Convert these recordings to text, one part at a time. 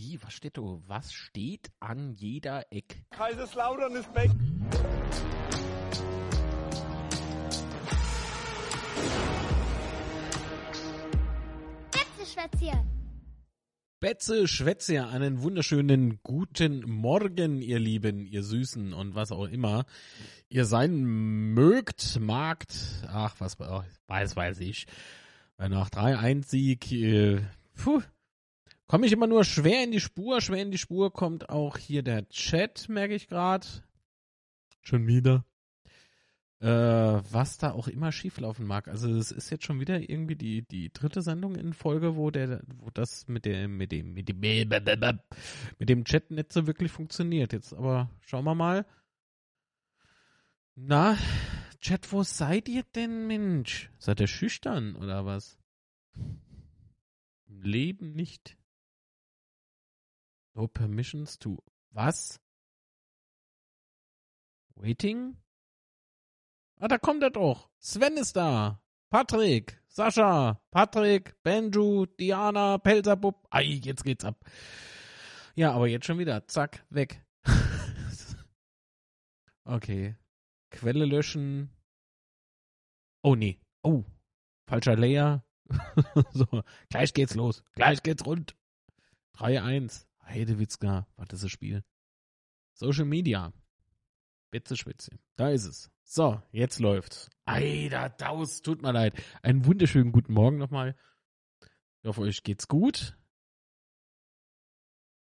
Wie, was steht da? Was steht an jeder Eck? Kaiserslautern ist weg. Betzeschwätzchen. Betze Schwätze, einen wunderschönen guten Morgen, ihr Lieben, ihr Süßen und was auch immer ihr sein mögt, magt, ach, was weiß, weiß ich. Nach 3-1-Sieg, äh, puh, komme ich immer nur schwer in die Spur. Schwer in die Spur kommt auch hier der Chat, merke ich gerade. Schon wieder äh, was da auch immer schieflaufen mag. Also es ist jetzt schon wieder irgendwie die, die dritte Sendung in Folge, wo der, wo das mit dem, mit dem, mit dem, mit dem Chat nicht so wirklich funktioniert. Jetzt aber schauen wir mal. Na, Chat, wo seid ihr denn, Mensch? Seid ihr schüchtern oder was? Im Leben nicht. No permissions to. Was? Waiting? Ah, da kommt er doch. Sven ist da. Patrick, Sascha, Patrick, Benju, Diana, Pelzerbub. Ei, jetzt geht's ab. Ja, aber jetzt schon wieder. Zack, weg. okay. Quelle löschen. Oh nee. Oh. Falscher Layer. so, gleich geht's los. Gleich geht's rund. 3-1. Heidewitzka. Was ist das Spiel? Social Media. Bitze Spitze. Da ist es. So, jetzt läuft's. Eider Daus, tut mir leid. Einen wunderschönen guten Morgen nochmal. Ich hoffe, euch geht's gut.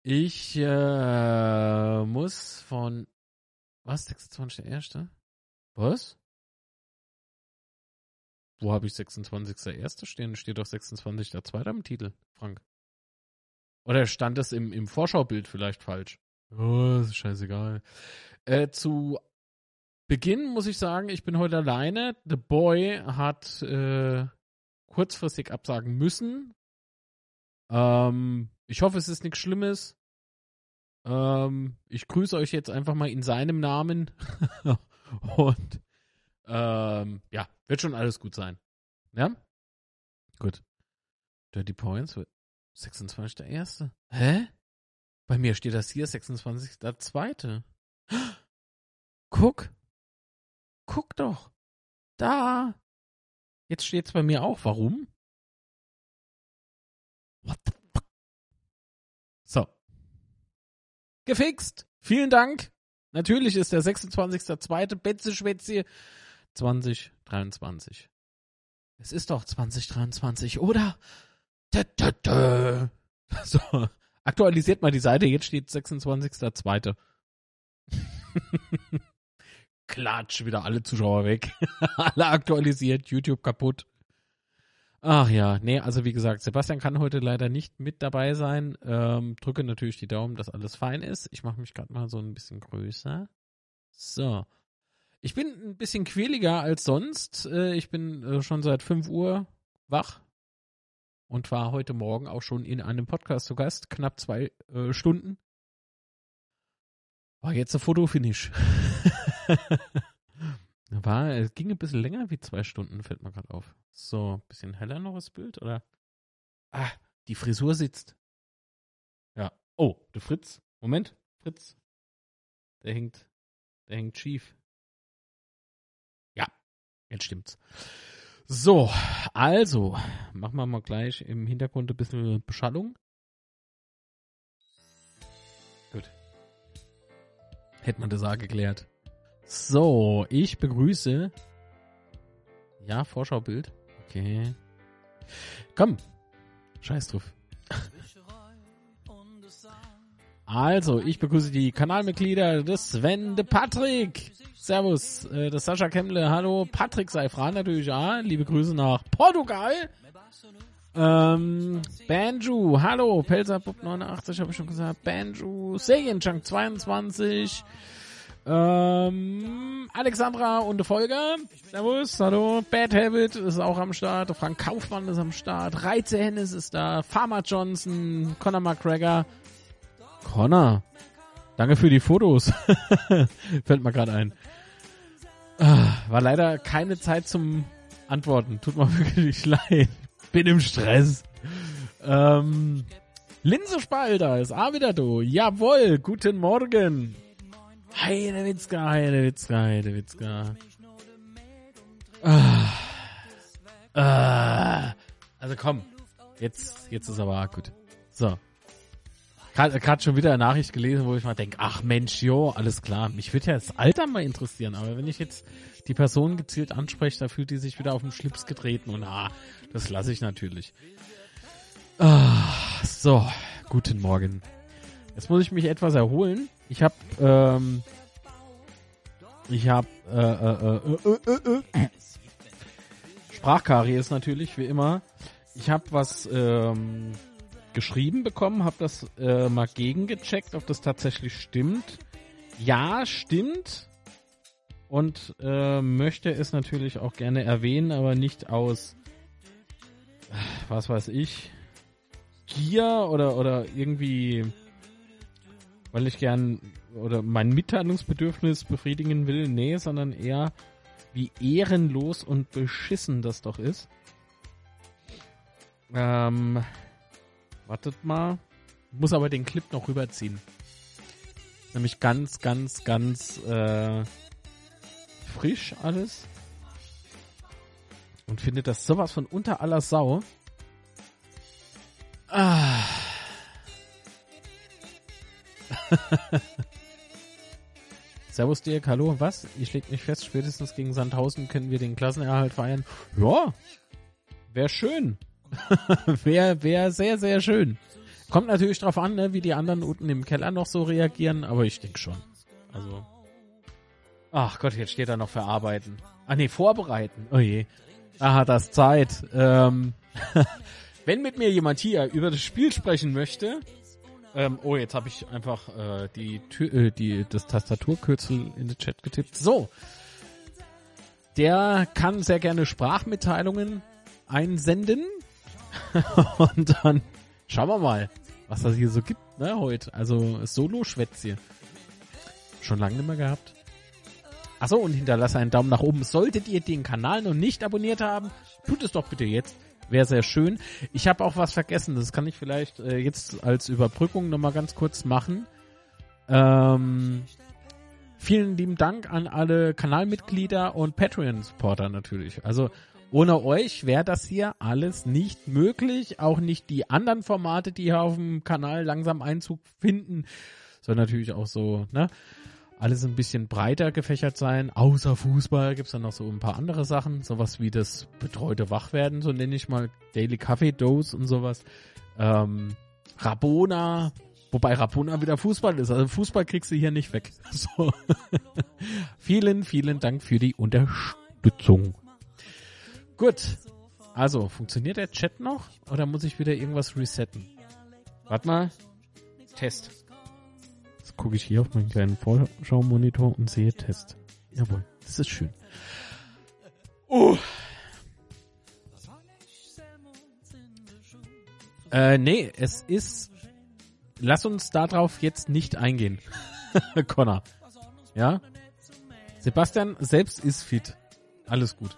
Ich äh, muss von was? 26.1.? Was? Wo habe ich 26.1. stehen? Steht doch 26.2. im Titel, Frank. Oder stand das im, im Vorschaubild vielleicht falsch? Oh, ist scheißegal. Äh, zu Beginn muss ich sagen, ich bin heute alleine. The Boy hat äh, kurzfristig absagen müssen. Ähm, ich hoffe, es ist nichts Schlimmes. Ähm, ich grüße euch jetzt einfach mal in seinem Namen. Und ähm, ja, wird schon alles gut sein. Ja? Gut. Dirty Points 26.1. Hä? Bei mir steht das hier 26.2. Guck. Guck doch. Da. Jetzt steht's bei mir auch. Warum? What the fuck? So. Gefixt. Vielen Dank. Natürlich ist der 26.2. Betze Schwätze 2023. Es ist doch 2023, oder? So. Aktualisiert mal die Seite. Jetzt steht 26.2. Klatsch, wieder alle Zuschauer weg. alle aktualisiert, YouTube kaputt. Ach ja, nee, also wie gesagt, Sebastian kann heute leider nicht mit dabei sein. Ähm, drücke natürlich die Daumen, dass alles fein ist. Ich mache mich gerade mal so ein bisschen größer. So. Ich bin ein bisschen quäliger als sonst. Äh, ich bin äh, schon seit 5 Uhr wach und war heute Morgen auch schon in einem Podcast zu Gast, knapp zwei äh, Stunden. War jetzt ein Fotofinish. War, es ging ein bisschen länger wie zwei Stunden, fällt mir gerade auf. So, ein bisschen heller noch das Bild, oder? Ah, die Frisur sitzt. Ja. Oh, der Fritz. Moment, Fritz. Der hängt, der hängt schief. Ja, jetzt stimmt's. So, also, machen wir mal gleich im Hintergrund ein bisschen Beschallung. Gut. Hätte man das auch geklärt. So, ich begrüße. Ja, Vorschaubild. Okay. Komm. Scheiß drauf. Also, ich begrüße die Kanalmitglieder des Sven, de Patrick. Servus, äh, des Sascha Kemmle. Hallo, Patrick Seifran natürlich, ja. Liebe Grüße nach Portugal. Ähm, Banju, hallo, Pelzerpup 89, habe ich schon gesagt. Banju, Serienjunk 22. Ähm, Alexandra und Folger. Servus, hallo. Bad Habit ist auch am Start. Frank Kaufmann ist am Start. Reize Hennis ist da. Farmer Johnson, Conor McGregor. Connor, danke für die Fotos. Fällt mir gerade ein. Ah, war leider keine Zeit zum Antworten. Tut mir wirklich leid. Bin im Stress. Ähm, Linsespalter ist auch wieder du. Jawohl, guten Morgen. Heidewitzka, Heidewitzka, Heidewitzka. Ah. Ah. Also komm, jetzt, jetzt ist aber gut. So. Gerade schon wieder eine Nachricht gelesen, wo ich mal denke, ach Mensch, jo, alles klar. Mich würde ja das Alter mal interessieren, aber wenn ich jetzt die Person gezielt anspreche, da fühlt die sich wieder auf den Schlips getreten und ah, das lasse ich natürlich. Ah, so, guten Morgen. Jetzt muss ich mich etwas erholen. Ich habe, ähm, ich habe, äh, äh, äh, äh, äh, Sprachkaries natürlich, wie immer. Ich habe was ähm, geschrieben bekommen, habe das äh, mal gegengecheckt, ob das tatsächlich stimmt. Ja, stimmt. Und äh, möchte es natürlich auch gerne erwähnen, aber nicht aus, was weiß ich, Gier oder, oder irgendwie, weil ich gern oder mein Mitteilungsbedürfnis befriedigen will. Nee, sondern eher, wie ehrenlos und beschissen das doch ist. Ähm, wartet mal. Muss aber den Clip noch rüberziehen. Nämlich ganz, ganz, ganz äh, frisch alles. Und findet das sowas von unter aller Sau. Ah. Servus Dirk, hallo, was? Ich leg mich fest, spätestens gegen Sandhausen können wir den Klassenerhalt feiern. Ja, wäre schön. wäre wär sehr, sehr schön. Kommt natürlich drauf an, ne, wie die anderen unten im Keller noch so reagieren, aber ich denke schon. Also. Ach Gott, jetzt steht da noch verarbeiten. Ah nee, vorbereiten. Oh je. Aha, das Zeit. Ähm. Wenn mit mir jemand hier über das Spiel sprechen möchte, ähm, oh, jetzt habe ich einfach äh, die, Tür, äh, die das Tastaturkürzel in den Chat getippt. So, der kann sehr gerne Sprachmitteilungen einsenden und dann schauen wir mal, was das hier so gibt, ne, heute. Also Solo-Schwätz Schon lange nicht mehr gehabt. Achso, und hinterlasse einen Daumen nach oben. Solltet ihr den Kanal noch nicht abonniert haben, tut es doch bitte jetzt. Wäre sehr schön. Ich habe auch was vergessen. Das kann ich vielleicht äh, jetzt als Überbrückung nochmal ganz kurz machen. Ähm, vielen lieben Dank an alle Kanalmitglieder und Patreon-Supporter natürlich. Also ohne euch wäre das hier alles nicht möglich. Auch nicht die anderen Formate, die hier auf dem Kanal langsam Einzug finden. Soll natürlich auch so, ne? alles ein bisschen breiter gefächert sein. Außer Fußball gibt's dann noch so ein paar andere Sachen. Sowas wie das betreute Wachwerden, so nenne ich mal Daily Coffee Dose und sowas. Ähm, Rabona, wobei Rabona wieder Fußball ist. Also Fußball kriegst du hier nicht weg. So. vielen, vielen Dank für die Unterstützung. Gut. Also, funktioniert der Chat noch? Oder muss ich wieder irgendwas resetten? Warte mal. Test gucke ich hier auf meinen kleinen Vorschau-Monitor und sehe Test. Jawohl, das ist schön. Uh. Äh, nee, es ist. Lass uns darauf jetzt nicht eingehen. Connor. Ja? Sebastian selbst ist fit. Alles gut.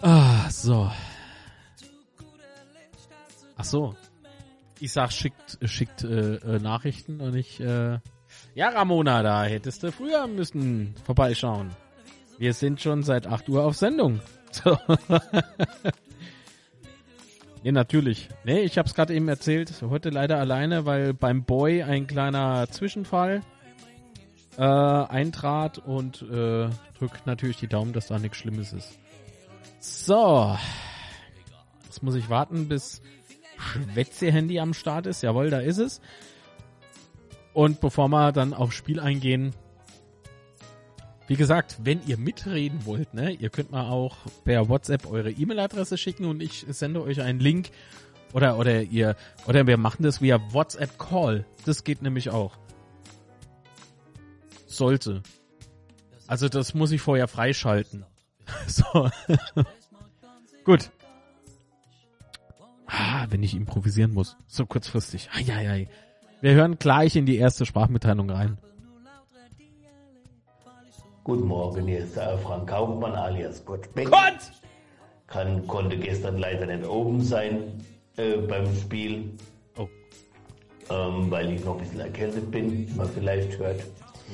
Ah, so. Ach so. Ich sag, schickt, schickt äh, äh, Nachrichten und ich, äh, ja, Ramona, da hättest du früher müssen vorbeischauen. Wir sind schon seit 8 Uhr auf Sendung. So. nee, natürlich. Nee, ich hab's gerade eben erzählt. Heute leider alleine, weil beim Boy ein kleiner Zwischenfall äh, eintrat und äh, drückt natürlich die Daumen, dass da nichts Schlimmes ist. So. Jetzt muss ich warten, bis Schwätze-Handy am Start ist. Jawohl, da ist es. Und bevor wir dann aufs Spiel eingehen, wie gesagt, wenn ihr mitreden wollt, ne, ihr könnt mal auch per WhatsApp eure E-Mail-Adresse schicken und ich sende euch einen Link oder oder ihr oder wir machen das via WhatsApp Call. Das geht nämlich auch. Sollte. Also das muss ich vorher freischalten. so. Gut. Ah, wenn ich improvisieren muss. So kurzfristig. Eieiei. Wir hören gleich in die erste Sprachmitteilung rein. Guten Morgen, hier ist der Frank Kaufmann alias Kurt Beck. Gott! Kann, konnte gestern leider nicht oben sein. äh, beim Spiel, Oh. ähm, weil ich noch ein bisschen erkältet bin, wie man vielleicht hört.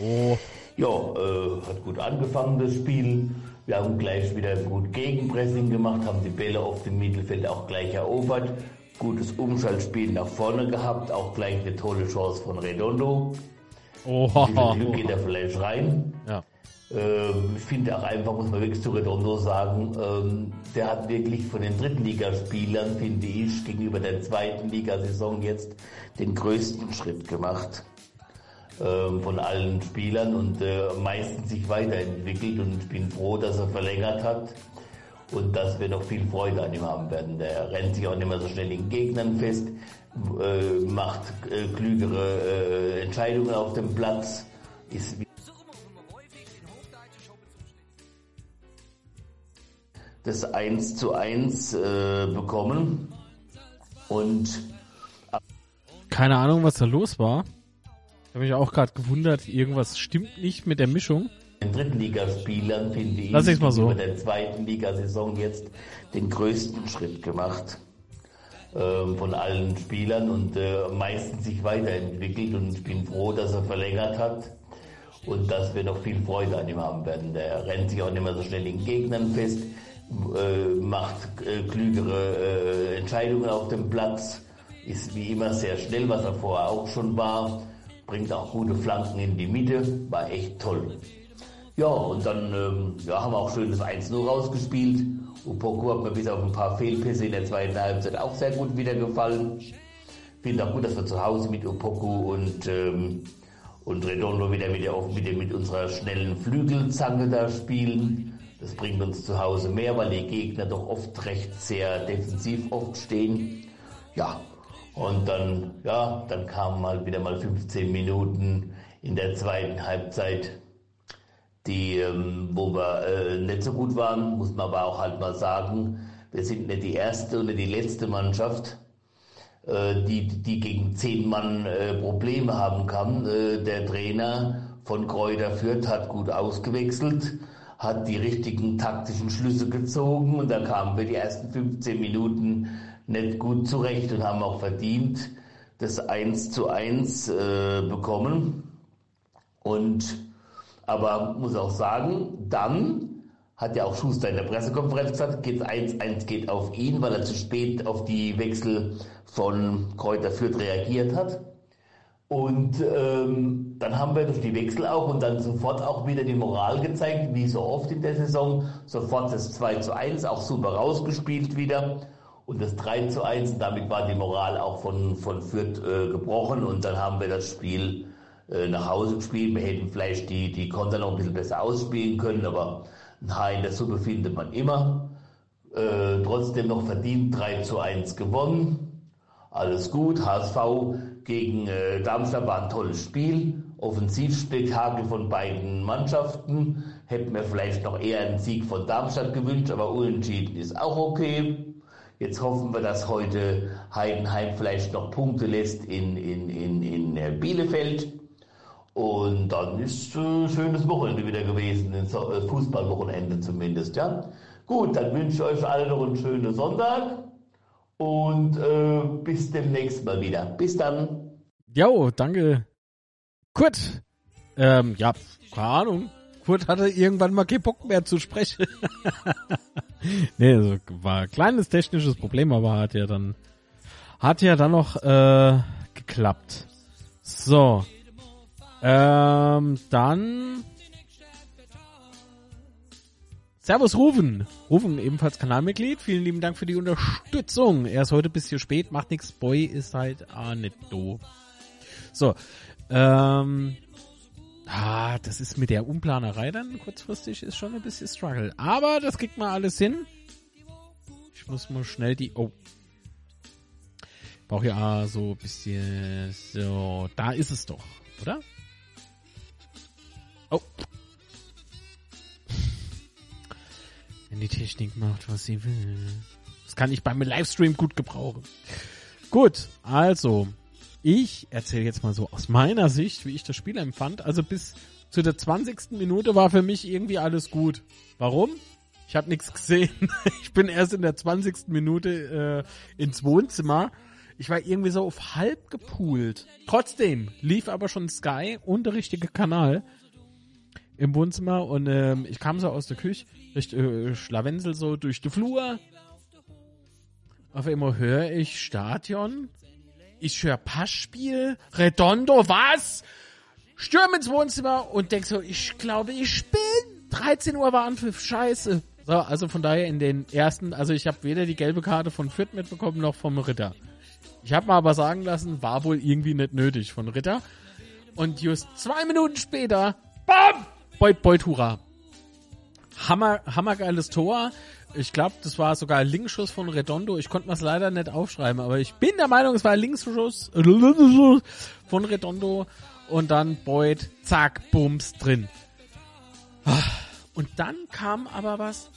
Oh. Ja, äh, hat gut angefangen das Spiel. Wir haben gleich wieder gut Gegenpressing gemacht, haben die Bälle auf dem Mittelfeld auch gleich erobert. Gutes Umschaltspiel nach vorne gehabt, auch gleich eine tolle Chance von Redondo. Oh. Wie viel Glück geht er vielleicht rein? Ja. Ähm, ich finde auch einfach, muss man wirklich zu Redondo sagen, ähm, der hat wirklich von den Drittligaspielern, finde ich, gegenüber der zweiten Ligasaison jetzt den größten Schritt gemacht von allen Spielern und äh, meistens sich weiterentwickelt und ich bin froh, dass er verlängert hat und dass wir noch viel Freude an ihm haben werden. Der rennt sich auch nicht mehr so schnell in Gegnern fest, äh, macht äh, klügere Entscheidungen auf dem Platz, ist das 1 zu 1 äh, bekommen und Keine Ahnung, was da los war. Ich habe mich auch gerade gewundert, irgendwas stimmt nicht mit der Mischung. den Drittligaspielern, finde ich, Lass mal so. gegenüber der zweiten Ligasaison jetzt den größten Schritt gemacht ähm, von allen Spielern und äh, meistens sich weiterentwickelt und ich bin froh, dass er verlängert hat und dass wir noch viel Freude an ihm haben werden. Der rennt sich auch nicht mehr so schnell in Gegnern fest, äh, macht äh, klügere äh, Entscheidungen auf dem Platz, ist wie immer sehr schnell, was er vorher auch schon war, bringt auch gute Flanken in die Mitte, war echt toll. Ja, und dann ähm, ja, haben wir auch schön das 1-0 rausgespielt. Upoko hat mir bis auf ein paar Fehlpässe in der zweiten Halbzeit auch sehr gut wieder gefallen. Finde auch gut, dass wir zu Hause mit Upoko und, ähm, und Redondo wieder mit, der, mit, der, mit unserer schnellen Flügelzange da spielen. Das bringt uns zu Hause mehr, weil die Gegner doch oft recht sehr defensiv oft stehen. Ja, und dann, ja, dann kamen mal wieder mal 15 Minuten in der zweiten Halbzeit die, ähm, wo wir äh, nicht so gut waren, muss man aber auch halt mal sagen, wir sind nicht die erste oder die letzte Mannschaft, äh, die, die gegen zehn Mann äh, Probleme haben kann. Äh, der Trainer von Kräuter Fürth hat gut ausgewechselt, hat die richtigen taktischen Schlüsse gezogen und da kamen wir die ersten 15 Minuten nicht gut zurecht und haben auch verdient das 1 zu 1 äh, bekommen. Und aber muss auch sagen, dann hat ja auch Schuster in der Pressekonferenz gesagt, geht 1-1 geht auf ihn, weil er zu spät auf die Wechsel von Kräuter Fürth reagiert hat. Und ähm, dann haben wir durch die Wechsel auch und dann sofort auch wieder die Moral gezeigt, wie so oft in der Saison. Sofort das 2 zu 1, auch super rausgespielt wieder. Und das 3 zu 1, und damit war die Moral auch von, von Fürth äh, gebrochen. Und dann haben wir das Spiel äh, nach Hause gespielt. Wir hätten vielleicht die, die Konter noch ein bisschen besser ausspielen können, aber ein Haar in der Suppe findet man immer. Äh, trotzdem noch verdient 3 zu 1 gewonnen. Alles gut. HSV gegen äh, Darmstadt war ein tolles Spiel. Offensivspektakel von beiden Mannschaften. Hätten wir vielleicht noch eher einen Sieg von Darmstadt gewünscht, aber unentschieden ist auch okay. Jetzt hoffen wir, dass heute Heidenheim vielleicht noch Punkte lässt in, in, in, in äh, Bielefeld. Und dann ist äh, schönes Wochenende wieder gewesen, ein äh, Fußballwochenende zumindest, ja. Gut, dann wünsche ich euch alle noch einen schönen Sonntag und äh, bis demnächst mal wieder. Bis dann. Jo, danke. Kurt. Ähm, ja, keine Ahnung. Kurt hatte irgendwann mal keinen Bock mehr zu sprechen. nee, also war ein kleines technisches Problem, aber hat ja dann, hat ja dann noch, äh, geklappt. So. Ähm, dann. Servus Rufen. Rufen ebenfalls Kanalmitglied. Vielen lieben Dank für die Unterstützung. Er ist heute ein bisschen spät, macht nix. Boy ist halt ah, nicht doof. So. Ähm. Ah, das ist mit der Umplanerei dann kurzfristig ist schon ein bisschen Struggle. Aber das kriegt man alles hin. Ich muss mal schnell die. Oh. Brauche ja so ein bisschen. So, da ist es doch, oder? Oh. Wenn die Technik macht, was sie will. Das kann ich beim Livestream gut gebrauchen. Gut, also. Ich erzähle jetzt mal so aus meiner Sicht, wie ich das Spiel empfand. Also bis zu der 20. Minute war für mich irgendwie alles gut. Warum? Ich habe nichts gesehen. Ich bin erst in der 20. Minute äh, ins Wohnzimmer. Ich war irgendwie so auf halb gepoolt. Trotzdem lief aber schon Sky und der richtige Kanal im Wohnzimmer und ähm, ich kam so aus der Küche, durch äh, Schlawensel so durch die Flur. Auf einmal höre ich Stadion. Ich höre Passspiel. Redondo, was? Stürm ins Wohnzimmer und denk so, ich glaube, ich bin. 13 Uhr war Anpfiff, scheiße. So, also von daher in den ersten, also ich habe weder die gelbe Karte von Fürth mitbekommen noch vom Ritter. Ich habe mal aber sagen lassen, war wohl irgendwie nicht nötig von Ritter. Und just zwei Minuten später, BAM! Beut, Beut, hurra. Hammer, hammergeiles Tor. Ich glaube, das war sogar ein Linksschuss von Redondo. Ich konnte es leider nicht aufschreiben, aber ich bin der Meinung, es war ein Linksschuss von Redondo. Und dann Beut, zack, bums, drin. Und dann kam aber was,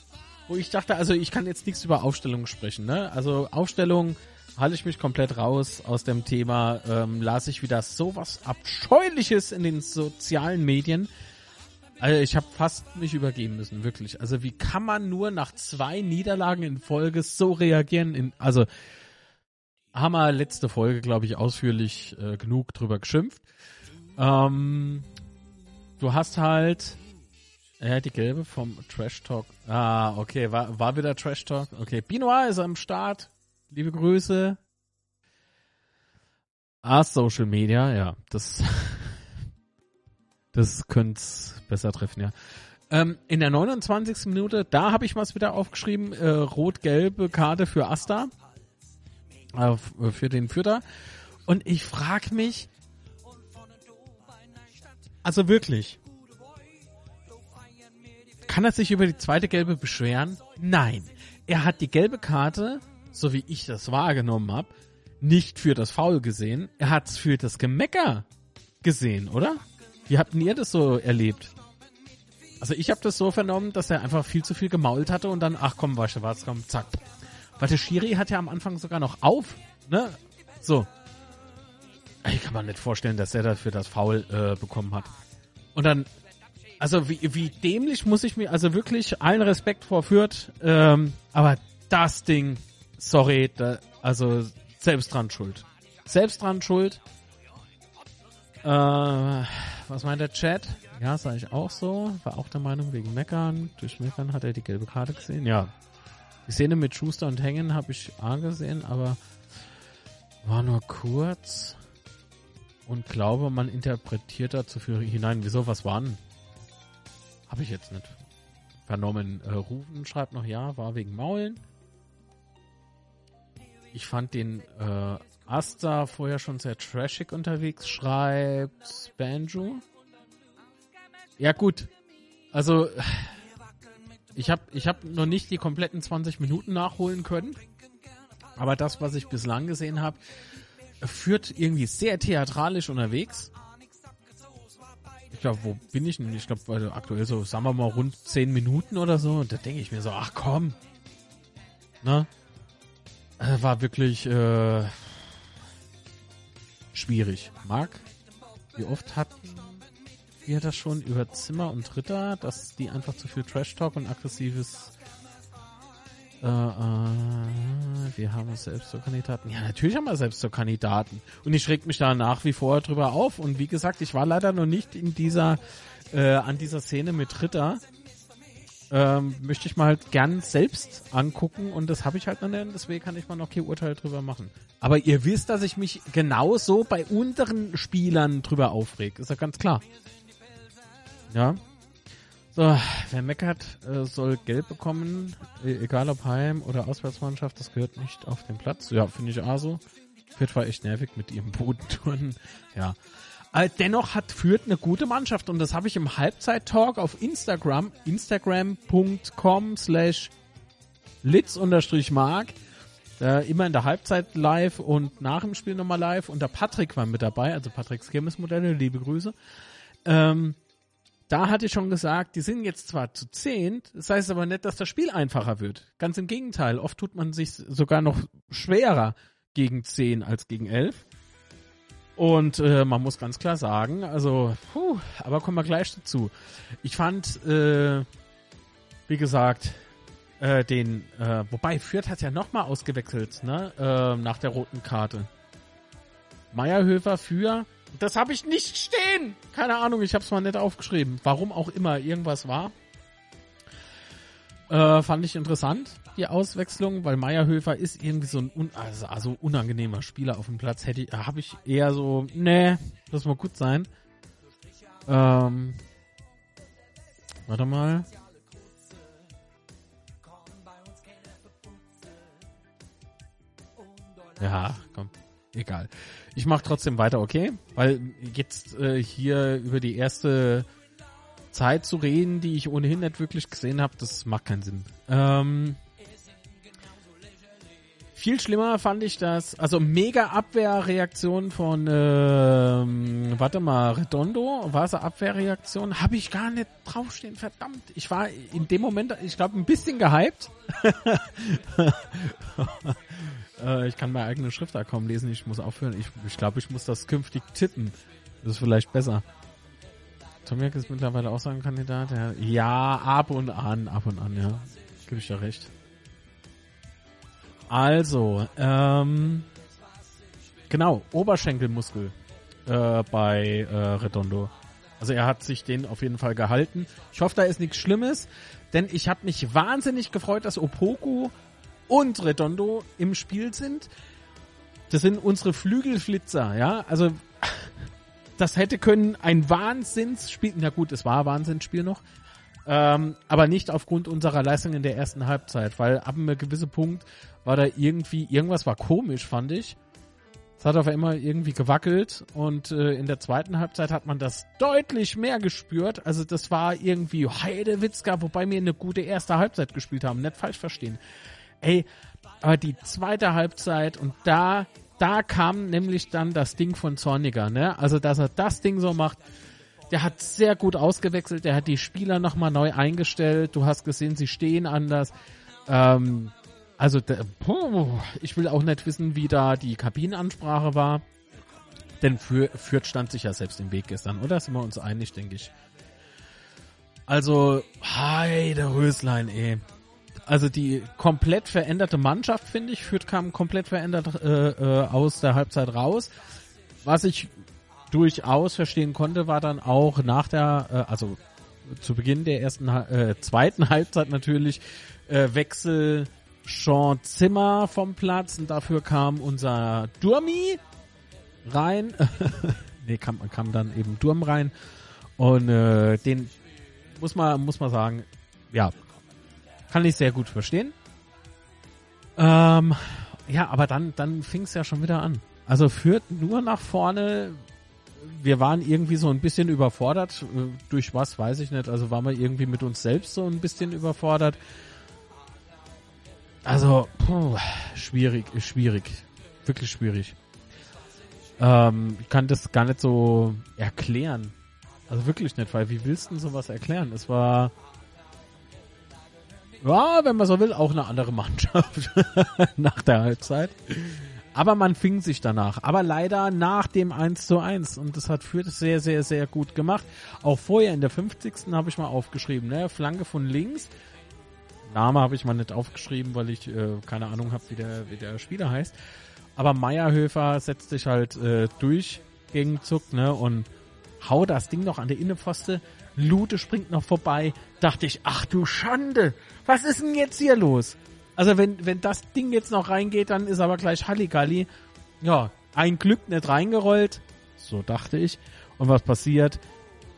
wo ich dachte, also ich kann jetzt nichts über Aufstellung sprechen. Ne? Also Aufstellung halte ich mich komplett raus aus dem Thema. Ähm, las ich wieder sowas Abscheuliches in den sozialen Medien. Also ich habe fast mich übergeben müssen, wirklich. Also wie kann man nur nach zwei Niederlagen in Folge so reagieren? In, also haben wir letzte Folge, glaube ich, ausführlich äh, genug drüber geschimpft. Ähm, du hast halt ja, die gelbe vom Trash Talk. Ah, okay, war, war wieder Trash Talk. Okay, Binoir ist am Start. Liebe Grüße. Ah, Social Media, ja, das, das könnte besser treffen, ja. Ähm, in der 29. Minute, da habe ich was wieder aufgeschrieben, äh, rot-gelbe Karte für Asta, äh, für den Fütter. Und ich frage mich, also wirklich, kann er sich über die zweite gelbe beschweren? Nein. Er hat die gelbe Karte, so wie ich das wahrgenommen habe, nicht für das Foul gesehen. Er hat es für das Gemecker gesehen, oder? Wie habt ihr das so erlebt? Also ich habe das so vernommen, dass er einfach viel zu viel gemault hatte und dann, ach komm, weißt du was, komm, zack. Weil der Schiri hat ja am Anfang sogar noch auf, ne? So. Ich kann mir nicht vorstellen, dass er dafür das Foul äh, bekommen hat. Und dann also wie, wie dämlich muss ich mir, also wirklich allen Respekt vorführt, ähm, aber das Ding, sorry, da, also selbst dran schuld. Selbst dran schuld. Äh, was meint der Chat? Ja, sage ich auch so. War auch der Meinung wegen Meckern. Durch Meckern hat er die gelbe Karte gesehen. Ja. Die Szene mit Schuster und Hängen habe ich A gesehen, aber war nur kurz und glaube, man interpretiert da zu viel hinein. Wieso, was waren? Habe ich jetzt nicht vernommen. Äh, Rufen schreibt noch ja, war wegen Maulen. Ich fand den äh, Asta vorher schon sehr trashig unterwegs, schreibt Banjo. Ja gut, also ich habe ich hab noch nicht die kompletten 20 Minuten nachholen können, aber das, was ich bislang gesehen habe, führt irgendwie sehr theatralisch unterwegs ich glaube, wo bin ich denn? Ich glaube, also aktuell so, sagen wir mal, rund 10 Minuten oder so. Und da denke ich mir so, ach komm. Ne? Äh, war wirklich äh, schwierig. Marc, wie oft hatten wir das schon über Zimmer und Ritter, dass die einfach zu viel Trash-Talk und aggressives äh, äh, wir haben selbst so Kandidaten. Ja, natürlich haben wir selbst so Kandidaten. Und ich reg mich da nach wie vor drüber auf. Und wie gesagt, ich war leider noch nicht in dieser, äh, an dieser Szene mit Ritter. Ähm, möchte ich mal halt gern selbst angucken und das habe ich halt noch nicht, deswegen kann ich mal noch kein Urteil drüber machen. Aber ihr wisst, dass ich mich genauso bei unteren Spielern drüber aufreg, ist ja ganz klar. Ja. So, wer meckert, äh, soll Geld bekommen, e egal ob Heim- oder Auswärtsmannschaft, das gehört nicht auf den Platz. Ja, finde ich also. Fürth war echt nervig mit ihrem Bodentouren. Ja. Äh, dennoch hat Fürth eine gute Mannschaft und das habe ich im Halbzeit-Talk auf Instagram, instagram.com slash litz-mark, äh, immer in der Halbzeit live und nach dem Spiel nochmal live und der Patrick war mit dabei, also Patricks Kirmesmodelle, liebe Grüße. Ähm, da hatte ich schon gesagt, die sind jetzt zwar zu zehn, das heißt aber nicht, dass das Spiel einfacher wird. Ganz im Gegenteil, oft tut man sich sogar noch schwerer gegen zehn als gegen elf. Und äh, man muss ganz klar sagen, also, puh, aber kommen wir gleich dazu. Ich fand, äh, wie gesagt, äh, den, äh, wobei Fürth hat ja nochmal ausgewechselt, ne, äh, nach der roten Karte. Meierhöfer für, das habe ich nicht stehen. Keine Ahnung, ich habe es mal nicht aufgeschrieben. Warum auch immer irgendwas war. Äh, fand ich interessant, die Auswechslung, weil Meierhöfer ist irgendwie so ein un also, also unangenehmer Spieler auf dem Platz. Hätte ich, habe ich eher so, nee, das muss gut sein. Ähm, warte mal. Ja, komm, egal. Ich mache trotzdem weiter, okay? Weil jetzt äh, hier über die erste Zeit zu reden, die ich ohnehin nicht wirklich gesehen habe, das macht keinen Sinn. Ähm, viel schlimmer fand ich das, also mega Abwehrreaktion von, ähm, warte mal, Redondo, war es eine Abwehrreaktion? Habe ich gar nicht draufstehen, verdammt. Ich war in dem Moment, ich glaube, ein bisschen gehypt. äh, ich kann meine eigene Schriftart kaum lesen, ich muss aufhören. Ich, ich glaube, ich muss das künftig tippen. Das ist vielleicht besser. Tomiak ist mittlerweile auch so ein Kandidat. Ja, ja, ab und an, ab und an, ja. Gebe ich ja recht. Also, ähm, genau, Oberschenkelmuskel äh, bei äh, Redondo. Also er hat sich den auf jeden Fall gehalten. Ich hoffe, da ist nichts Schlimmes, denn ich habe mich wahnsinnig gefreut, dass Opoku und Redondo im Spiel sind. Das sind unsere Flügelflitzer, ja. Also das hätte können ein Wahnsinnsspiel, na gut, es war ein Wahnsinnsspiel noch, ähm, aber nicht aufgrund unserer Leistung in der ersten Halbzeit, weil ab einem gewissen Punkt war da irgendwie, irgendwas war komisch, fand ich. Es hat auf einmal irgendwie gewackelt und äh, in der zweiten Halbzeit hat man das deutlich mehr gespürt. Also das war irgendwie Heidewitzka, wobei wir eine gute erste Halbzeit gespielt haben, nicht falsch verstehen. Ey, aber die zweite Halbzeit und da da kam nämlich dann das Ding von Zorniger, ne? Also, dass er das Ding so macht, der hat sehr gut ausgewechselt, der hat die Spieler nochmal neu eingestellt, du hast gesehen, sie stehen anders. Ähm, also, ich will auch nicht wissen, wie da die Kabinenansprache war. Denn für, Fürth stand sich ja selbst im Weg gestern, oder? Sind wir uns einig, denke ich. Also, hi, der Röslein, ey. Also die komplett veränderte Mannschaft, finde ich, Fürth kam komplett verändert äh, äh, aus der Halbzeit raus. Was ich durchaus verstehen konnte, war dann auch nach der, äh, also zu Beginn der ersten, äh, zweiten Halbzeit natürlich, äh, Wechsel Sean Zimmer vom Platz und dafür kam unser Durmi rein. nee, kam, kam dann eben Durm rein und äh, den muss man, muss man sagen, ja, kann ich sehr gut verstehen. Ähm, ja, aber dann, dann fing es ja schon wieder an. Also führt nur nach vorne. Wir waren irgendwie so ein bisschen überfordert. Äh, durch was, weiß ich nicht. Also waren wir irgendwie mit uns selbst so ein bisschen überfordert. Also, puh, schwierig, schwierig. Wirklich schwierig. Ähm, ich kann das gar nicht so erklären. Also wirklich nicht, weil wie willst du denn sowas erklären? Es war, ja, wenn man so will, auch eine andere Mannschaft nach der Halbzeit. Aber man fing sich danach. Aber leider nach dem 1 zu 1. Und das hat Fürth sehr, sehr, sehr gut gemacht. Auch vorher in der 50. habe ich mal aufgeschrieben, ne? Flanke von links. Name habe ich mal nicht aufgeschrieben, weil ich äh, keine Ahnung habe, wie der, wie der Spieler heißt. Aber Meierhöfer setzt sich halt äh, durch gegen Zuck, ne? Und hau das Ding noch an der Innenpfoste. Lute springt noch vorbei. Dachte ich, ach du Schande, was ist denn jetzt hier los? Also wenn, wenn das Ding jetzt noch reingeht, dann ist aber gleich Halligalli. Ja, ein Glück nicht reingerollt. So dachte ich. Und was passiert?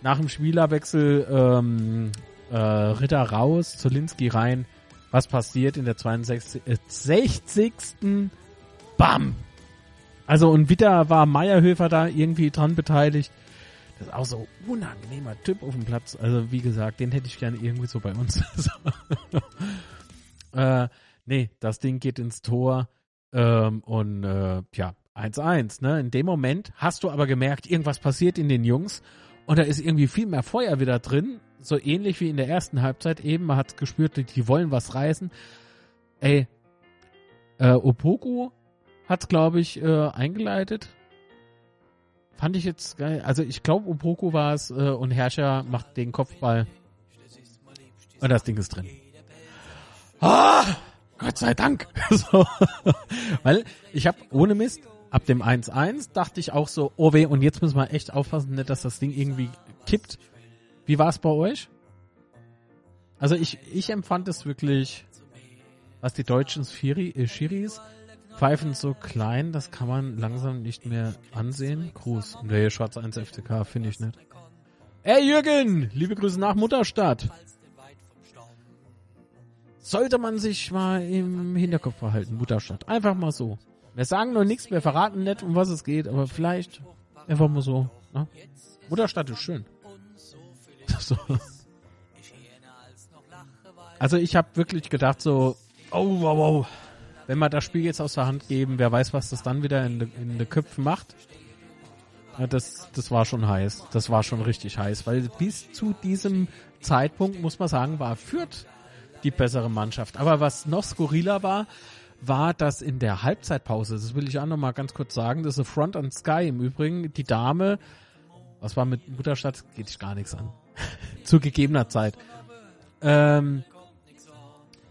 Nach dem Spielerwechsel ähm, äh, Ritter raus, Zolinski rein. Was passiert in der 62. Äh, 60. Bam! Also und wieder war Meierhöfer da irgendwie dran beteiligt. Das ist auch so unangenehmer Typ auf dem Platz. Also wie gesagt, den hätte ich gerne irgendwie so bei uns. äh, nee, das Ding geht ins Tor ähm, und äh, ja, 1-1. Ne? In dem Moment hast du aber gemerkt, irgendwas passiert in den Jungs und da ist irgendwie viel mehr Feuer wieder drin. So ähnlich wie in der ersten Halbzeit eben. Man hat gespürt, die wollen was reißen. Ey, äh, Opoku hat glaube ich, äh, eingeleitet Fand ich jetzt geil. Also ich glaube, Opoku war es äh, und Herrscher macht den Kopfball. Und das Ding ist drin. Ah, Gott sei Dank. so. Weil ich habe ohne Mist ab dem 1-1 dachte ich auch so, oh weh, und jetzt müssen wir echt aufpassen, nicht, dass das Ding irgendwie kippt. Wie war es bei euch? Also ich, ich empfand es wirklich, was die deutschen Schiri, äh, Schiris pfeifen so klein, das kann man langsam nicht mehr ansehen. Gruß. Nee, Schwarz 1 FCK finde ich nicht. Ey Jürgen, liebe Grüße nach Mutterstadt. Sollte man sich mal im Hinterkopf verhalten, Mutterstadt. Einfach mal so. Wir sagen noch nichts, wir verraten nicht, um was es geht, aber vielleicht einfach mal so. Ne? Mutterstadt ist schön. So. Also ich habe wirklich gedacht so, oh wow, wow, wenn wir das Spiel jetzt aus der Hand geben, wer weiß, was das dann wieder in den in de Köpfen macht. Ja, das, das war schon heiß. Das war schon richtig heiß, weil bis zu diesem Zeitpunkt, muss man sagen, war Fürth die bessere Mannschaft. Aber was noch skurriler war, war, dass in der Halbzeitpause, das will ich auch noch mal ganz kurz sagen, das ist Front on Sky im Übrigen, die Dame, was war mit Mutterstadt, geht sich gar nichts an. Zu gegebener Zeit. Ähm,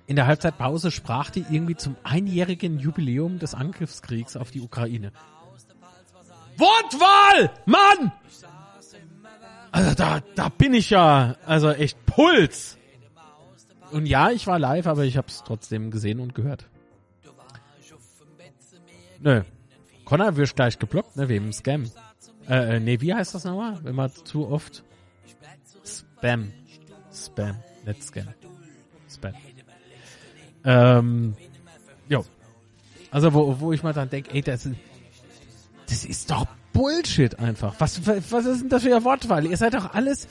in der Halbzeitpause sprach die irgendwie zum einjährigen Jubiläum des Angriffskriegs auf die Ukraine. Wortwahl! Mann! Also da, da bin ich ja, also echt Puls. Und ja, ich war live, aber ich habe es trotzdem gesehen und gehört. Nö. Connor wirst gleich geblockt, ne, wegen Scam. Äh, nee, wie heißt das nochmal? Wenn man zu oft Spam. Spam, nicht Scam. Spam. Ähm, jo. Also wo, wo ich mal dann denke, ey, das ist, das ist doch Bullshit einfach. Was, was ist denn das für eine Wortwahl? Ihr seid doch alles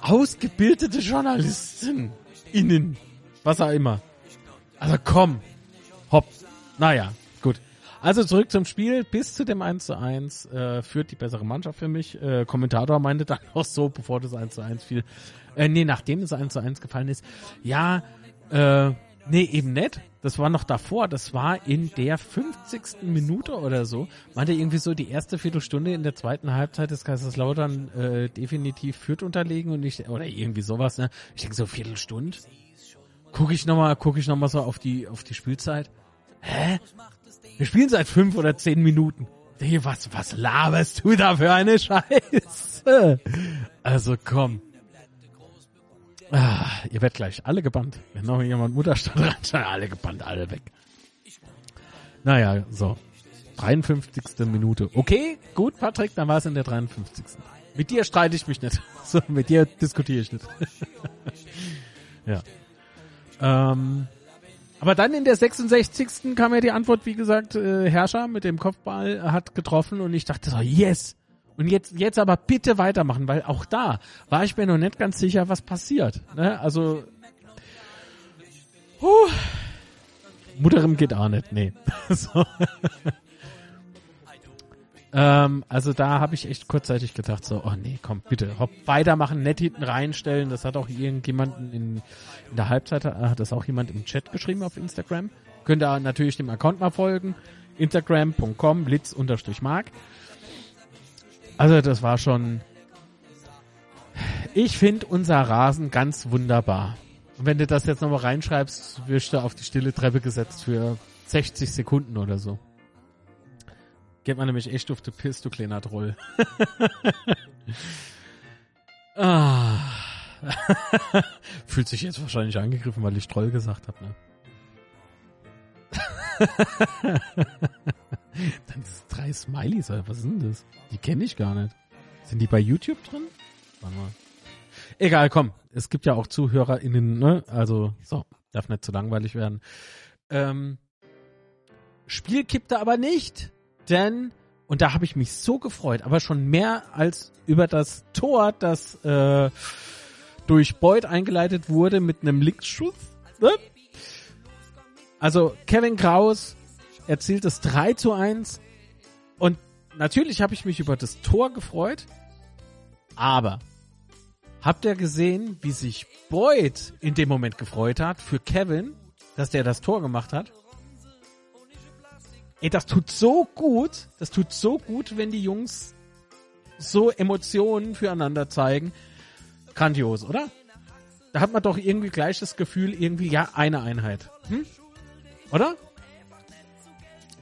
ausgebildete Journalisten. Innen. Was auch immer. Also komm. Hopp. Naja. Also zurück zum Spiel. Bis zu dem 1 zu 1 äh, führt die bessere Mannschaft für mich. Äh, Kommentator meinte dann auch so, bevor das 1 zu 1 fiel. Äh, nee, nachdem das 1 zu 1 gefallen ist. Ja, äh, nee, eben nicht. Das war noch davor. Das war in der 50. Minute oder so. Meinte irgendwie so die erste Viertelstunde in der zweiten Halbzeit des Kaiserslautern äh, definitiv führt unterlegen und ich, oder irgendwie sowas, ne? Ich denke so Viertelstunde. Guck ich nochmal, guck ich nochmal so auf die, auf die Spielzeit. Hä? Wir spielen seit fünf oder zehn Minuten. Was, was laberst du da für eine Scheiße? Also komm. Ah, ihr werdet gleich alle gebannt. Wenn noch jemand Mutterstadt reinschaut, alle gebannt, alle weg. Naja, so. 53. Minute. Okay, gut, Patrick, dann war es in der 53. Mit dir streite ich mich nicht. So, mit dir diskutiere ich nicht. ja. Ähm, aber dann in der 66. kam ja die Antwort, wie gesagt, äh, Herrscher mit dem Kopfball hat getroffen und ich dachte so, yes. Und jetzt, jetzt aber bitte weitermachen, weil auch da war ich mir noch nicht ganz sicher, was passiert. Ne? Also, huh, Mutterim geht auch nicht, nee. so. Ähm, also da habe ich echt kurzzeitig gedacht, so, oh nee, komm, bitte, hopp, weitermachen, nett hinten reinstellen. Das hat auch irgendjemanden in, in der Halbzeit, hat das auch jemand im Chat geschrieben auf Instagram. Könnt ihr natürlich dem Account mal folgen. Instagram.com, blitz-mark. Also das war schon. Ich finde unser Rasen ganz wunderbar. Und wenn du das jetzt nochmal reinschreibst, wirst du auf die stille Treppe gesetzt für 60 Sekunden oder so. Geht man nämlich echt auf die Piss, du kleiner Troll. ah. Fühlt sich jetzt wahrscheinlich angegriffen, weil ich Troll gesagt habe, ne? Dann sind drei Smileys, was sind das? Die kenne ich gar nicht. Sind die bei YouTube drin? Warte mal. Egal, komm. Es gibt ja auch ZuhörerInnen, ne? Also, so, darf nicht zu langweilig werden. Ähm, Spiel kippte aber nicht, denn, und da habe ich mich so gefreut, aber schon mehr als über das Tor, das äh, durch Boyd eingeleitet wurde mit einem Linksschuss. Ne? Also Kevin Kraus erzielt es 3 zu 1 und natürlich habe ich mich über das Tor gefreut, aber habt ihr gesehen, wie sich Boyd in dem Moment gefreut hat für Kevin, dass der das Tor gemacht hat? Ey, das tut so gut, das tut so gut, wenn die Jungs so Emotionen füreinander zeigen. Grandios, oder? Da hat man doch irgendwie gleich das Gefühl, irgendwie, ja, eine Einheit. Hm? Oder?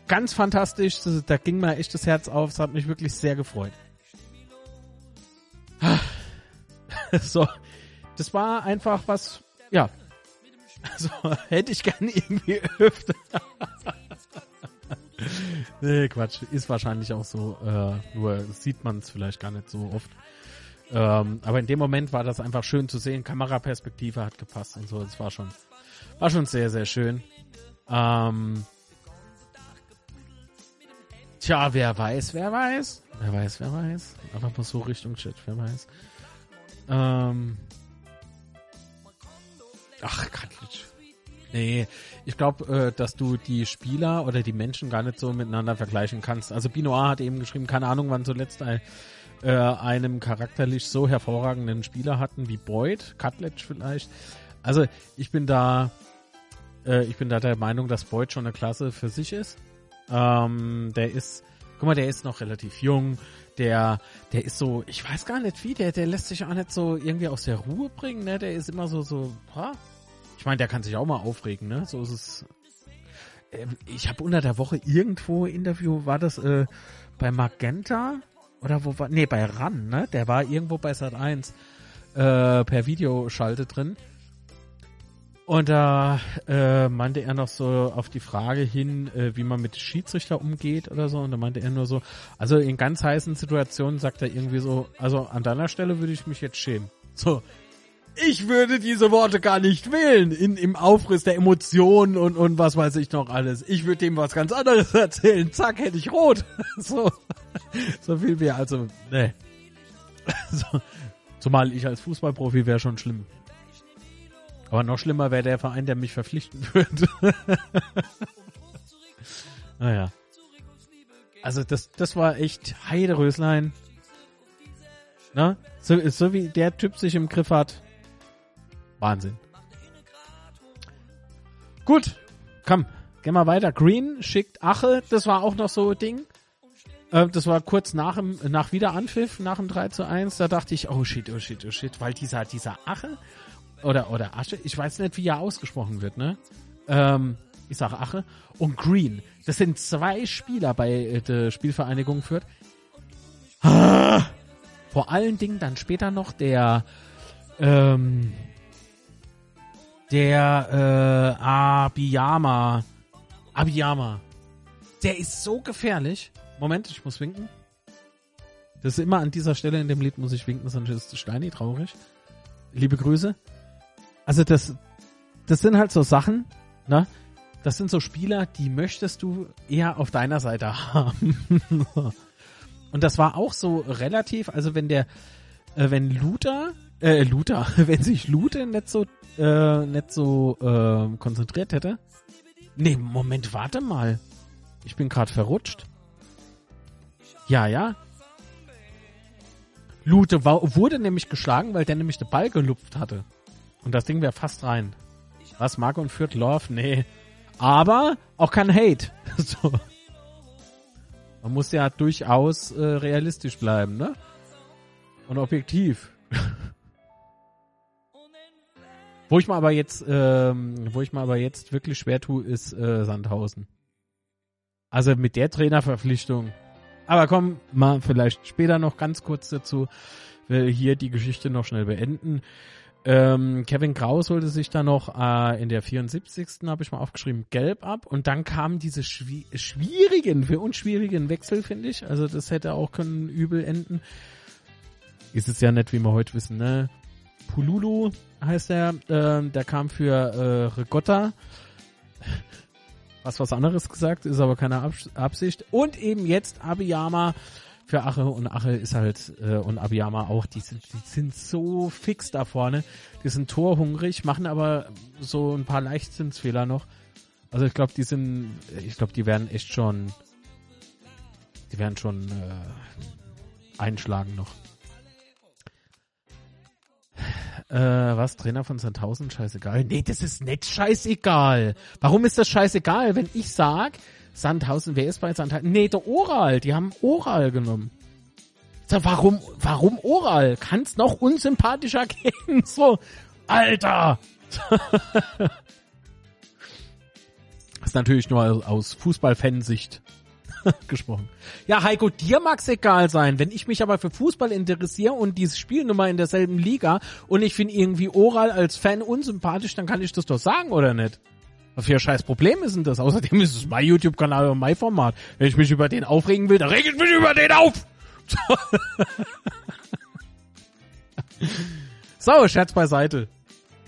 Ganz fantastisch. Da ging mir echt das Herz auf. Es hat mich wirklich sehr gefreut. So. Das war einfach was, ja. Also, hätte ich gerne irgendwie öfter. nee, Quatsch. Ist wahrscheinlich auch so. Äh, nur sieht man es vielleicht gar nicht so oft. Ähm, aber in dem Moment war das einfach schön zu sehen. Kameraperspektive hat gepasst und so. Das war schon, war schon sehr, sehr schön. Ähm, tja, wer weiß, wer weiß. Wer weiß, wer weiß. Einfach mal so Richtung Chat, wer weiß. Ähm, ach, Katlitsch. Nee, ich glaube, äh, dass du die Spieler oder die Menschen gar nicht so miteinander vergleichen kannst. Also Binoir hat eben geschrieben, keine Ahnung, wann zuletzt ein, äh, einem charakterlich so hervorragenden Spieler hatten wie Boyd, Cutledge vielleicht. Also ich bin da, äh, ich bin da der Meinung, dass Boyd schon eine Klasse für sich ist. Ähm, der ist, guck mal, der ist noch relativ jung. Der, der ist so, ich weiß gar nicht wie, der, der lässt sich auch nicht so irgendwie aus der Ruhe bringen, ne? Der ist immer so, so, ha? Ich meine, der kann sich auch mal aufregen, ne? So ist es. Äh, ich habe unter der Woche irgendwo Interview, war das äh, bei Magenta oder wo war? Nee, bei RAN, ne? Der war irgendwo bei Sat 1 äh, per Videoschalte drin. Und da äh, meinte er noch so auf die Frage hin, äh, wie man mit Schiedsrichter umgeht oder so. Und da meinte er nur so, also in ganz heißen Situationen sagt er irgendwie so, also an deiner Stelle würde ich mich jetzt schämen. So, ich würde diese Worte gar nicht wählen in, im Aufriss der Emotionen und, und was weiß ich noch alles. Ich würde dem was ganz anderes erzählen. Zack, hätte ich rot. So, so viel wie also, ne. So, zumal ich als Fußballprofi wäre schon schlimm. Aber noch schlimmer wäre der Verein, der mich verpflichten würde. naja. Also das, das war echt Heideröslein. So, so wie der Typ sich im Griff hat. Wahnsinn. Gut, komm, gehen wir weiter. Green schickt Ache, das war auch noch so ein Ding. Äh, das war kurz nach, dem, nach Wiederanpfiff, nach dem 3 zu 1. Da dachte ich, oh shit, oh shit, oh shit, weil dieser, dieser Ache oder, oder Asche, ich weiß nicht, wie er ausgesprochen wird, ne? Ähm, ich sage Ache und Green. Das sind zwei Spieler bei äh, der Spielvereinigung Fürth. Ah, vor allen Dingen dann später noch der, ähm, der äh, Abiyama. Abiyama. Der ist so gefährlich. Moment, ich muss winken. Das ist immer an dieser Stelle in dem Lied muss ich winken, sonst ist Steini traurig. Liebe Grüße. Also das, das sind halt so Sachen, ne? Das sind so Spieler, die möchtest du eher auf deiner Seite haben. Und das war auch so relativ, also wenn der, äh, wenn Luther, äh, Luther, wenn sich Luther nicht so äh, nicht so äh, konzentriert hätte. Nee, Moment, warte mal. Ich bin gerade verrutscht. Ja, ja. Lute wurde nämlich geschlagen, weil der nämlich den Ball gelupft hatte. Und das Ding wäre fast rein. Was, Marco und Fürth Love? Nee. Aber auch kein Hate. so. Man muss ja durchaus äh, realistisch bleiben, ne? Und objektiv. Wo ich mal aber jetzt, ähm, wo ich mal aber jetzt wirklich schwer tue, ist äh, Sandhausen. Also mit der Trainerverpflichtung. Aber komm, mal vielleicht später noch ganz kurz dazu. Will hier die Geschichte noch schnell beenden. Ähm, Kevin Kraus holte sich da noch äh, in der 74. habe ich mal aufgeschrieben, gelb ab und dann kamen diese schwi schwierigen, für uns schwierigen Wechsel, finde ich. Also das hätte auch können übel enden. Ist es ja nicht, wie wir heute wissen, ne? Pululu heißt er, äh, der kam für äh, Ricotta. Was was anderes gesagt, ist aber keine Abs Absicht. Und eben jetzt Abiyama für Ache und Ache ist halt äh, und Abiyama auch, die sind, die sind so fix da vorne. Die sind torhungrig, machen aber so ein paar Leichtsinnsfehler noch. Also ich glaube, die sind, ich glaube, die werden echt schon, die werden schon äh, einschlagen noch. Äh, was? Trainer von Sandhausen? Scheißegal. Nee, das ist nicht scheißegal. Warum ist das scheißegal, wenn ich sag, Sandhausen, wer ist bei Sandhausen? Nee, der Oral. Die haben Oral genommen. So, warum, warum Oral? Kann's noch unsympathischer gehen? So. Alter! das ist natürlich nur aus Fußballfansicht gesprochen. Ja, Heiko, dir mag's egal sein. Wenn ich mich aber für Fußball interessiere und diese Spielnummer in derselben Liga und ich finde irgendwie Oral als Fan unsympathisch, dann kann ich das doch sagen, oder nicht? Was für ein scheiß Problem ist denn das? Außerdem ist es mein YouTube-Kanal und mein Format. Wenn ich mich über den aufregen will, dann reg ich mich über den auf! so, Scherz beiseite.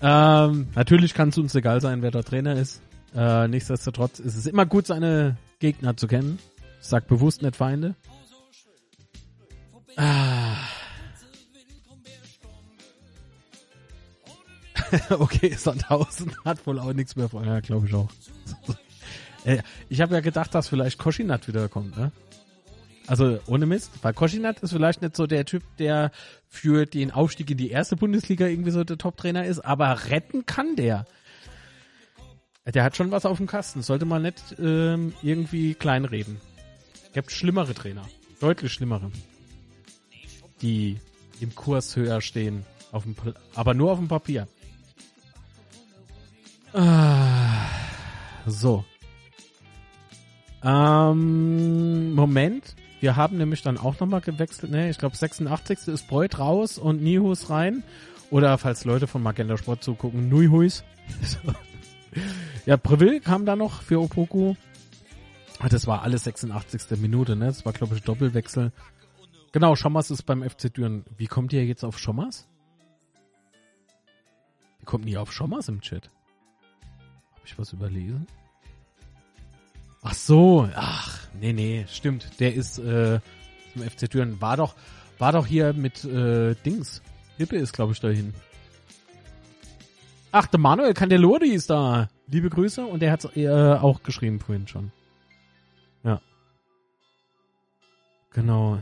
Ähm, natürlich kann es uns egal sein, wer der Trainer ist. Äh, nichtsdestotrotz ist es immer gut, seine Gegner zu kennen. Sag bewusst nicht Feinde. Ah. okay, Sandhausen hat wohl auch nichts mehr vor. Ja, glaube ich auch. Äh, ich habe ja gedacht, dass vielleicht Koschinat wiederkommt, ne? Also ohne Mist, weil Koschinat ist vielleicht nicht so der Typ, der für den Aufstieg in die erste Bundesliga irgendwie so der Top-Trainer ist, aber retten kann der. Der hat schon was auf dem Kasten. Sollte man nicht ähm, irgendwie kleinreden. Gibt schlimmere Trainer. Deutlich schlimmere. Die im Kurs höher stehen. Auf dem, aber nur auf dem Papier. Ah, so. Ähm, Moment. Wir haben nämlich dann auch nochmal gewechselt. Ne, ich glaube 86. ist Beut raus und Nihus rein. Oder falls Leute von Magenta Sport zugucken, Nuihuis. ja, Preville kam da noch für Opoku. Ah, das war alles 86. Minute, ne? Das war, glaube ich, Doppelwechsel. Genau, Schommers ist beim FC Düren. Wie kommt ihr jetzt auf Schommers? Wie kommt ihr auf Schommers im Chat? Hab ich was überlesen? Ach so, ach, nee, nee, stimmt. Der ist äh, zum FC Düren. War doch, war doch hier mit äh, Dings. Hippe ist, glaube ich, dahin. Ach, der Manuel Candelori ist da. Liebe Grüße. Und der hat äh, auch geschrieben vorhin schon. Genau.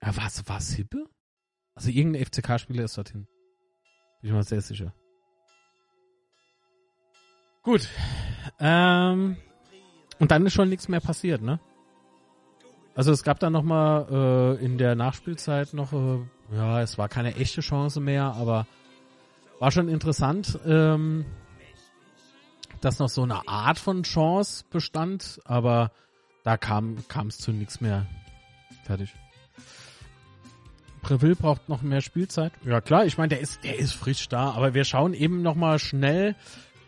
Ja, was, was, Hippe? Also irgendein FCK-Spieler ist dorthin. Bin ich mal sehr sicher. Gut. Ähm, und dann ist schon nichts mehr passiert, ne? Also es gab dann nochmal äh, in der Nachspielzeit noch, äh, ja, es war keine echte Chance mehr, aber war schon interessant, ähm, dass noch so eine Art von Chance bestand, aber da kam es zu nichts mehr. Fertig. Preville braucht noch mehr Spielzeit. Ja klar, ich meine, der ist, der ist frisch da, aber wir schauen eben nochmal schnell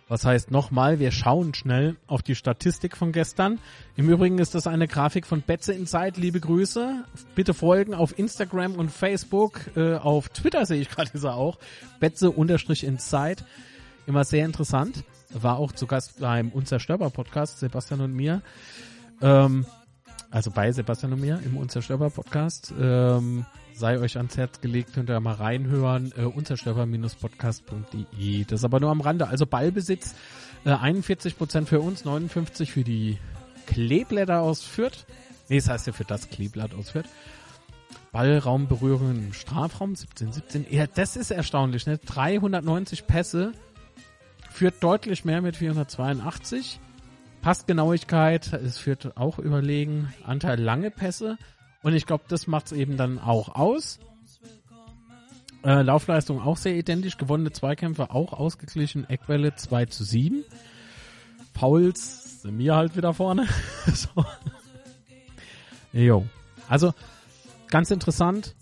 was heißt nochmal, wir schauen schnell auf die Statistik von gestern. Im Übrigen ist das eine Grafik von Betze Inside. Liebe Grüße. Bitte folgen auf Instagram und Facebook. Äh, auf Twitter sehe ich gerade ist er auch. Betze-Inside. Immer sehr interessant. War auch zu Gast beim Unzerstörbar Podcast, Sebastian und mir. Ähm, also bei Sebastian und mir im Unzerstörbar Podcast. Ähm, sei euch ans Herz gelegt, könnt ihr mal reinhören, äh, unterstörper-podcast.de. Das ist aber nur am Rande. Also Ballbesitz, äh, 41% für uns, 59% für die Kleeblätter aus Fürth. Nee, das heißt ja für das Kleeblatt aus Fürth. Ballraumberührungen im Strafraum, 17, 17. Ja, das ist erstaunlich, ne? 390 Pässe, führt deutlich mehr mit 482. Passgenauigkeit, es führt auch überlegen. Anteil lange Pässe, und ich glaube, das macht es eben dann auch aus. Äh, Laufleistung auch sehr identisch. Gewonnene Zweikämpfe auch ausgeglichen. Eckwelle 2 zu 7. Fouls sind mir halt wieder vorne. so. Jo. Also, ganz interessant,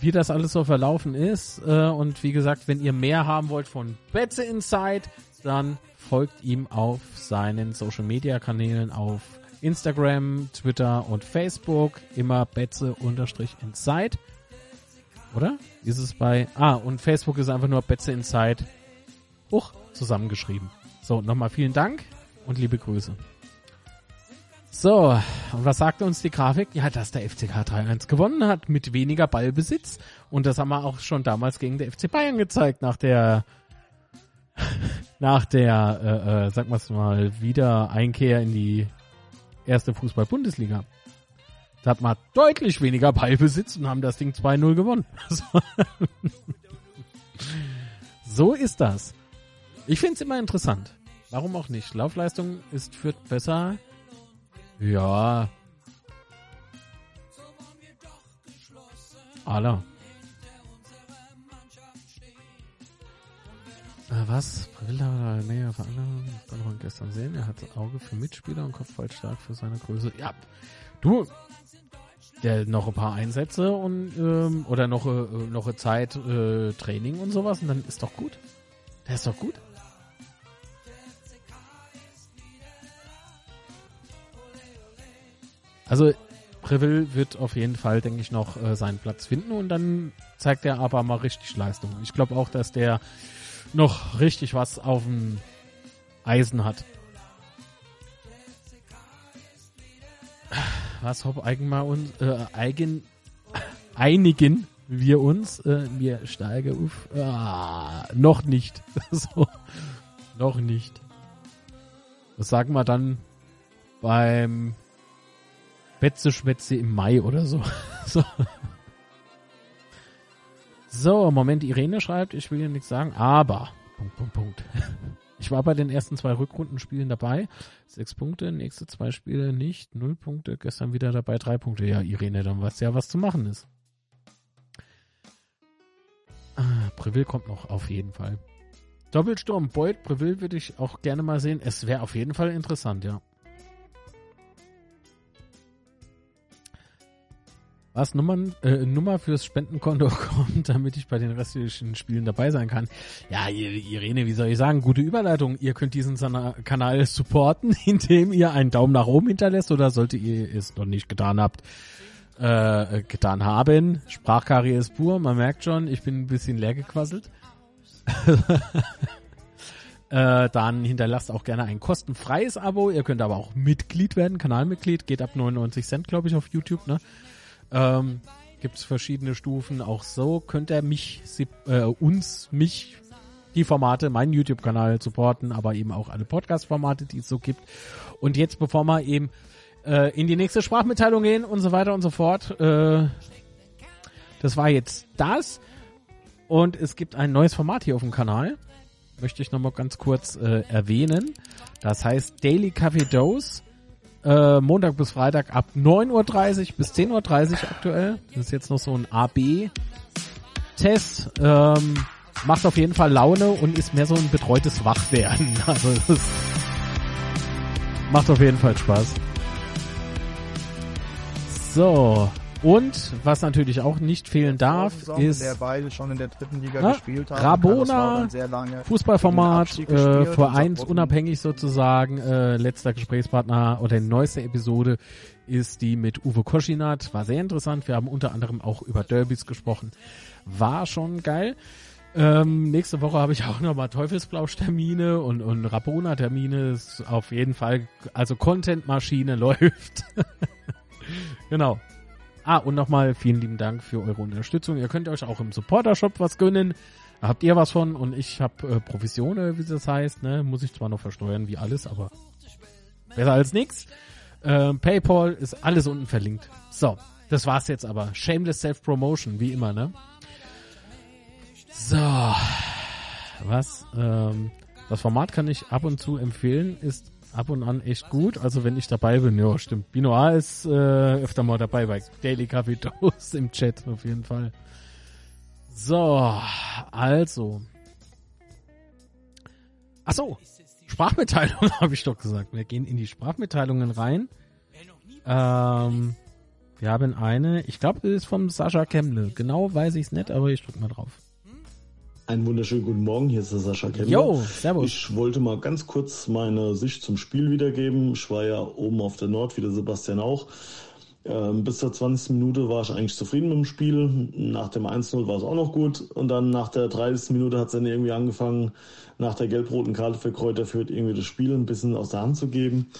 wie das alles so verlaufen ist. Äh, und wie gesagt, wenn ihr mehr haben wollt von Betze Inside, dann folgt ihm auf seinen Social Media Kanälen auf Instagram, Twitter und Facebook immer Betze-Inside. Oder? Ist es bei. Ah, und Facebook ist einfach nur Betze Inside. Hoch zusammengeschrieben. So, nochmal vielen Dank und liebe Grüße. So, und was sagt uns die Grafik? Ja, dass der FCK 3-1 gewonnen hat mit weniger Ballbesitz. Und das haben wir auch schon damals gegen der FC Bayern gezeigt, nach der nach der, äh, äh, sag mal, wieder Einkehr in die erste Fußball-Bundesliga. Da hat man deutlich weniger Ballbesitz und haben das Ding 2-0 gewonnen. so ist das. Ich finde es immer interessant. Warum auch nicht? Laufleistung ist für besser. Ja. Aller. was? Brilla oder näher Veranlagung? Konnte man gestern sehen. Er hat Auge für Mitspieler und Kopfball stark für seine Größe. Ja, du, der noch ein paar Einsätze und ähm, oder noch äh, noch eine Zeit äh, Training und sowas und dann ist doch gut. Der ist doch gut. Also Preville wird auf jeden Fall, denke ich, noch äh, seinen Platz finden und dann zeigt er aber mal richtig Leistung. Ich glaube auch, dass der noch richtig was auf dem Eisen hat. Was hopp mal uns äh, eigen einigen wir uns äh, mir steige auf ah, noch nicht so noch nicht das sagen wir dann beim Betze Schwätze im Mai oder so. so. So, Moment, Irene schreibt, ich will hier nichts sagen, aber, Punkt, Punkt, Punkt. Ich war bei den ersten zwei Rückrundenspielen dabei. Sechs Punkte, nächste zwei Spiele nicht, null Punkte, gestern wieder dabei, drei Punkte. Ja, Irene, dann weißt du ja, was zu machen ist. Ah, Breville kommt noch, auf jeden Fall. Doppelsturm, Beuth, Breville würde ich auch gerne mal sehen. Es wäre auf jeden Fall interessant, ja. Was Nummern, äh, Nummer fürs Spendenkonto kommt, damit ich bei den restlichen Spielen dabei sein kann. Ja, Irene, wie soll ich sagen, gute Überleitung. Ihr könnt diesen Kanal supporten, indem ihr einen Daumen nach oben hinterlässt oder solltet ihr es noch nicht getan habt, äh, getan haben. Sprachkarriere ist pur, man merkt schon, ich bin ein bisschen leer gequasselt. äh, dann hinterlasst auch gerne ein kostenfreies Abo. Ihr könnt aber auch Mitglied werden, Kanalmitglied, geht ab 99 Cent, glaube ich, auf YouTube, ne? Ähm, Gibt es verschiedene Stufen. Auch so könnt ihr mich, äh, uns, mich, die Formate, meinen YouTube-Kanal supporten, aber eben auch alle Podcast-Formate, die es so gibt. Und jetzt, bevor wir eben äh, in die nächste Sprachmitteilung gehen und so weiter und so fort, äh, das war jetzt das. Und es gibt ein neues Format hier auf dem Kanal. Möchte ich nochmal ganz kurz äh, erwähnen. Das heißt Daily Coffee Dose äh, Montag bis Freitag ab 9.30 Uhr bis 10.30 Uhr aktuell. Das ist jetzt noch so ein AB-Test. Ähm, macht auf jeden Fall Laune und ist mehr so ein betreutes Wachwerden. Also das macht auf jeden Fall Spaß. So, und was natürlich auch nicht fehlen darf, ist der beide schon in der dritten Liga na, gespielt haben. Rabona, Fußballformat, äh, vereinsunabhängig sozusagen. Äh, letzter Gesprächspartner oder die neueste Episode ist die mit Uwe Koschinat. War sehr interessant. Wir haben unter anderem auch über Derbys gesprochen. War schon geil. Ähm, nächste Woche habe ich auch nochmal Teufelsblausch-Termine und, und Rabona-Termine. Auf jeden Fall, also Content-Maschine läuft. genau. Ah, und nochmal vielen lieben Dank für eure Unterstützung. Ihr könnt euch auch im Supporter-Shop was gönnen. Da habt ihr was von und ich habe äh, Provisionen, wie das heißt. Ne? Muss ich zwar noch versteuern wie alles, aber besser als nichts. Äh, PayPal ist alles unten verlinkt. So, das war's jetzt aber. Shameless Self-Promotion, wie immer, ne? So, was? Ähm, das Format kann ich ab und zu empfehlen, ist ab und an echt gut. Also wenn ich dabei bin, ja, stimmt. Binoir ist äh, öfter mal dabei bei Daily Coffee Toast im Chat auf jeden Fall. So, also. Ach so, Sprachmitteilung habe ich doch gesagt. Wir gehen in die Sprachmitteilungen rein. Ähm, wir haben eine, ich glaube, das ist vom Sascha Kemble. Genau weiß ich es nicht, aber ich drücke mal drauf. Einen wunderschönen guten Morgen, hier ist der Sascha Kemmler. Jo, servus. Ich wollte mal ganz kurz meine Sicht zum Spiel wiedergeben. Ich war ja oben auf der Nord, wie der Sebastian auch. Ähm, bis zur 20. Minute war ich eigentlich zufrieden mit dem Spiel. Nach dem 1-0 war es auch noch gut. Und dann nach der 30. Minute hat es dann irgendwie angefangen, nach der gelb-roten Karte für Kräuter führt, irgendwie das Spiel ein bisschen aus der Hand zu geben.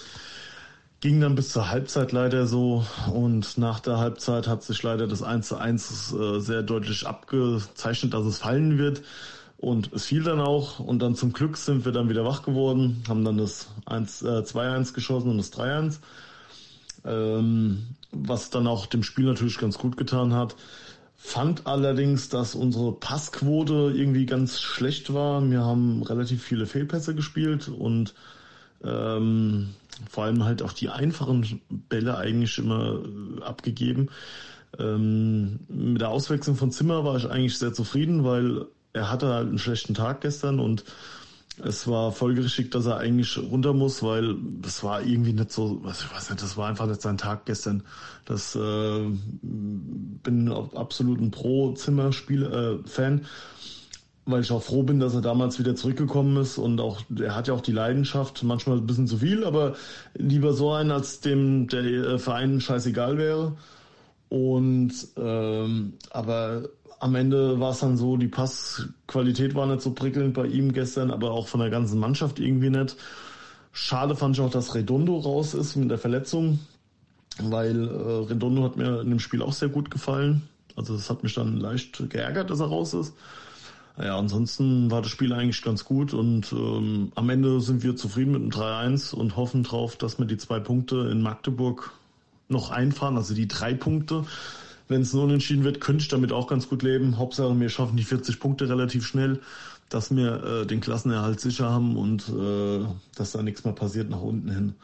Ging dann bis zur Halbzeit leider so und nach der Halbzeit hat sich leider das 1 zu 1 äh, sehr deutlich abgezeichnet, dass es fallen wird. Und es fiel dann auch und dann zum Glück sind wir dann wieder wach geworden, haben dann das 1, äh, 2-1 geschossen und das 3-1. Ähm, was dann auch dem Spiel natürlich ganz gut getan hat. Fand allerdings, dass unsere Passquote irgendwie ganz schlecht war. Wir haben relativ viele Fehlpässe gespielt und ähm, vor allem halt auch die einfachen Bälle eigentlich immer äh, abgegeben. Ähm, mit der Auswechslung von Zimmer war ich eigentlich sehr zufrieden, weil er hatte halt einen schlechten Tag gestern und es war folgerichtig, dass er eigentlich runter muss, weil das war irgendwie nicht so, ich weiß nicht, das war einfach nicht sein Tag gestern. Das äh, bin absolut ein Pro-Zimmer-Spiel-Fan. Äh, weil ich auch froh bin, dass er damals wieder zurückgekommen ist und auch er hat ja auch die Leidenschaft, manchmal ein bisschen zu viel, aber lieber so einen, als dem der äh, Verein scheißegal wäre. Und ähm, aber am Ende war es dann so, die Passqualität war nicht so prickelnd bei ihm gestern, aber auch von der ganzen Mannschaft irgendwie nicht. Schade fand ich auch, dass Redondo raus ist mit der Verletzung, weil äh, Redondo hat mir in dem Spiel auch sehr gut gefallen. Also das hat mich dann leicht geärgert, dass er raus ist. Ja, ansonsten war das Spiel eigentlich ganz gut und ähm, am Ende sind wir zufrieden mit dem 3-1 und hoffen drauf, dass wir die zwei Punkte in Magdeburg noch einfahren, also die drei Punkte. Wenn es nur unentschieden wird, könnte ich damit auch ganz gut leben. Hauptsache, wir schaffen die 40 Punkte relativ schnell, dass wir äh, den Klassenerhalt sicher haben und äh, dass da nichts mehr passiert nach unten hin.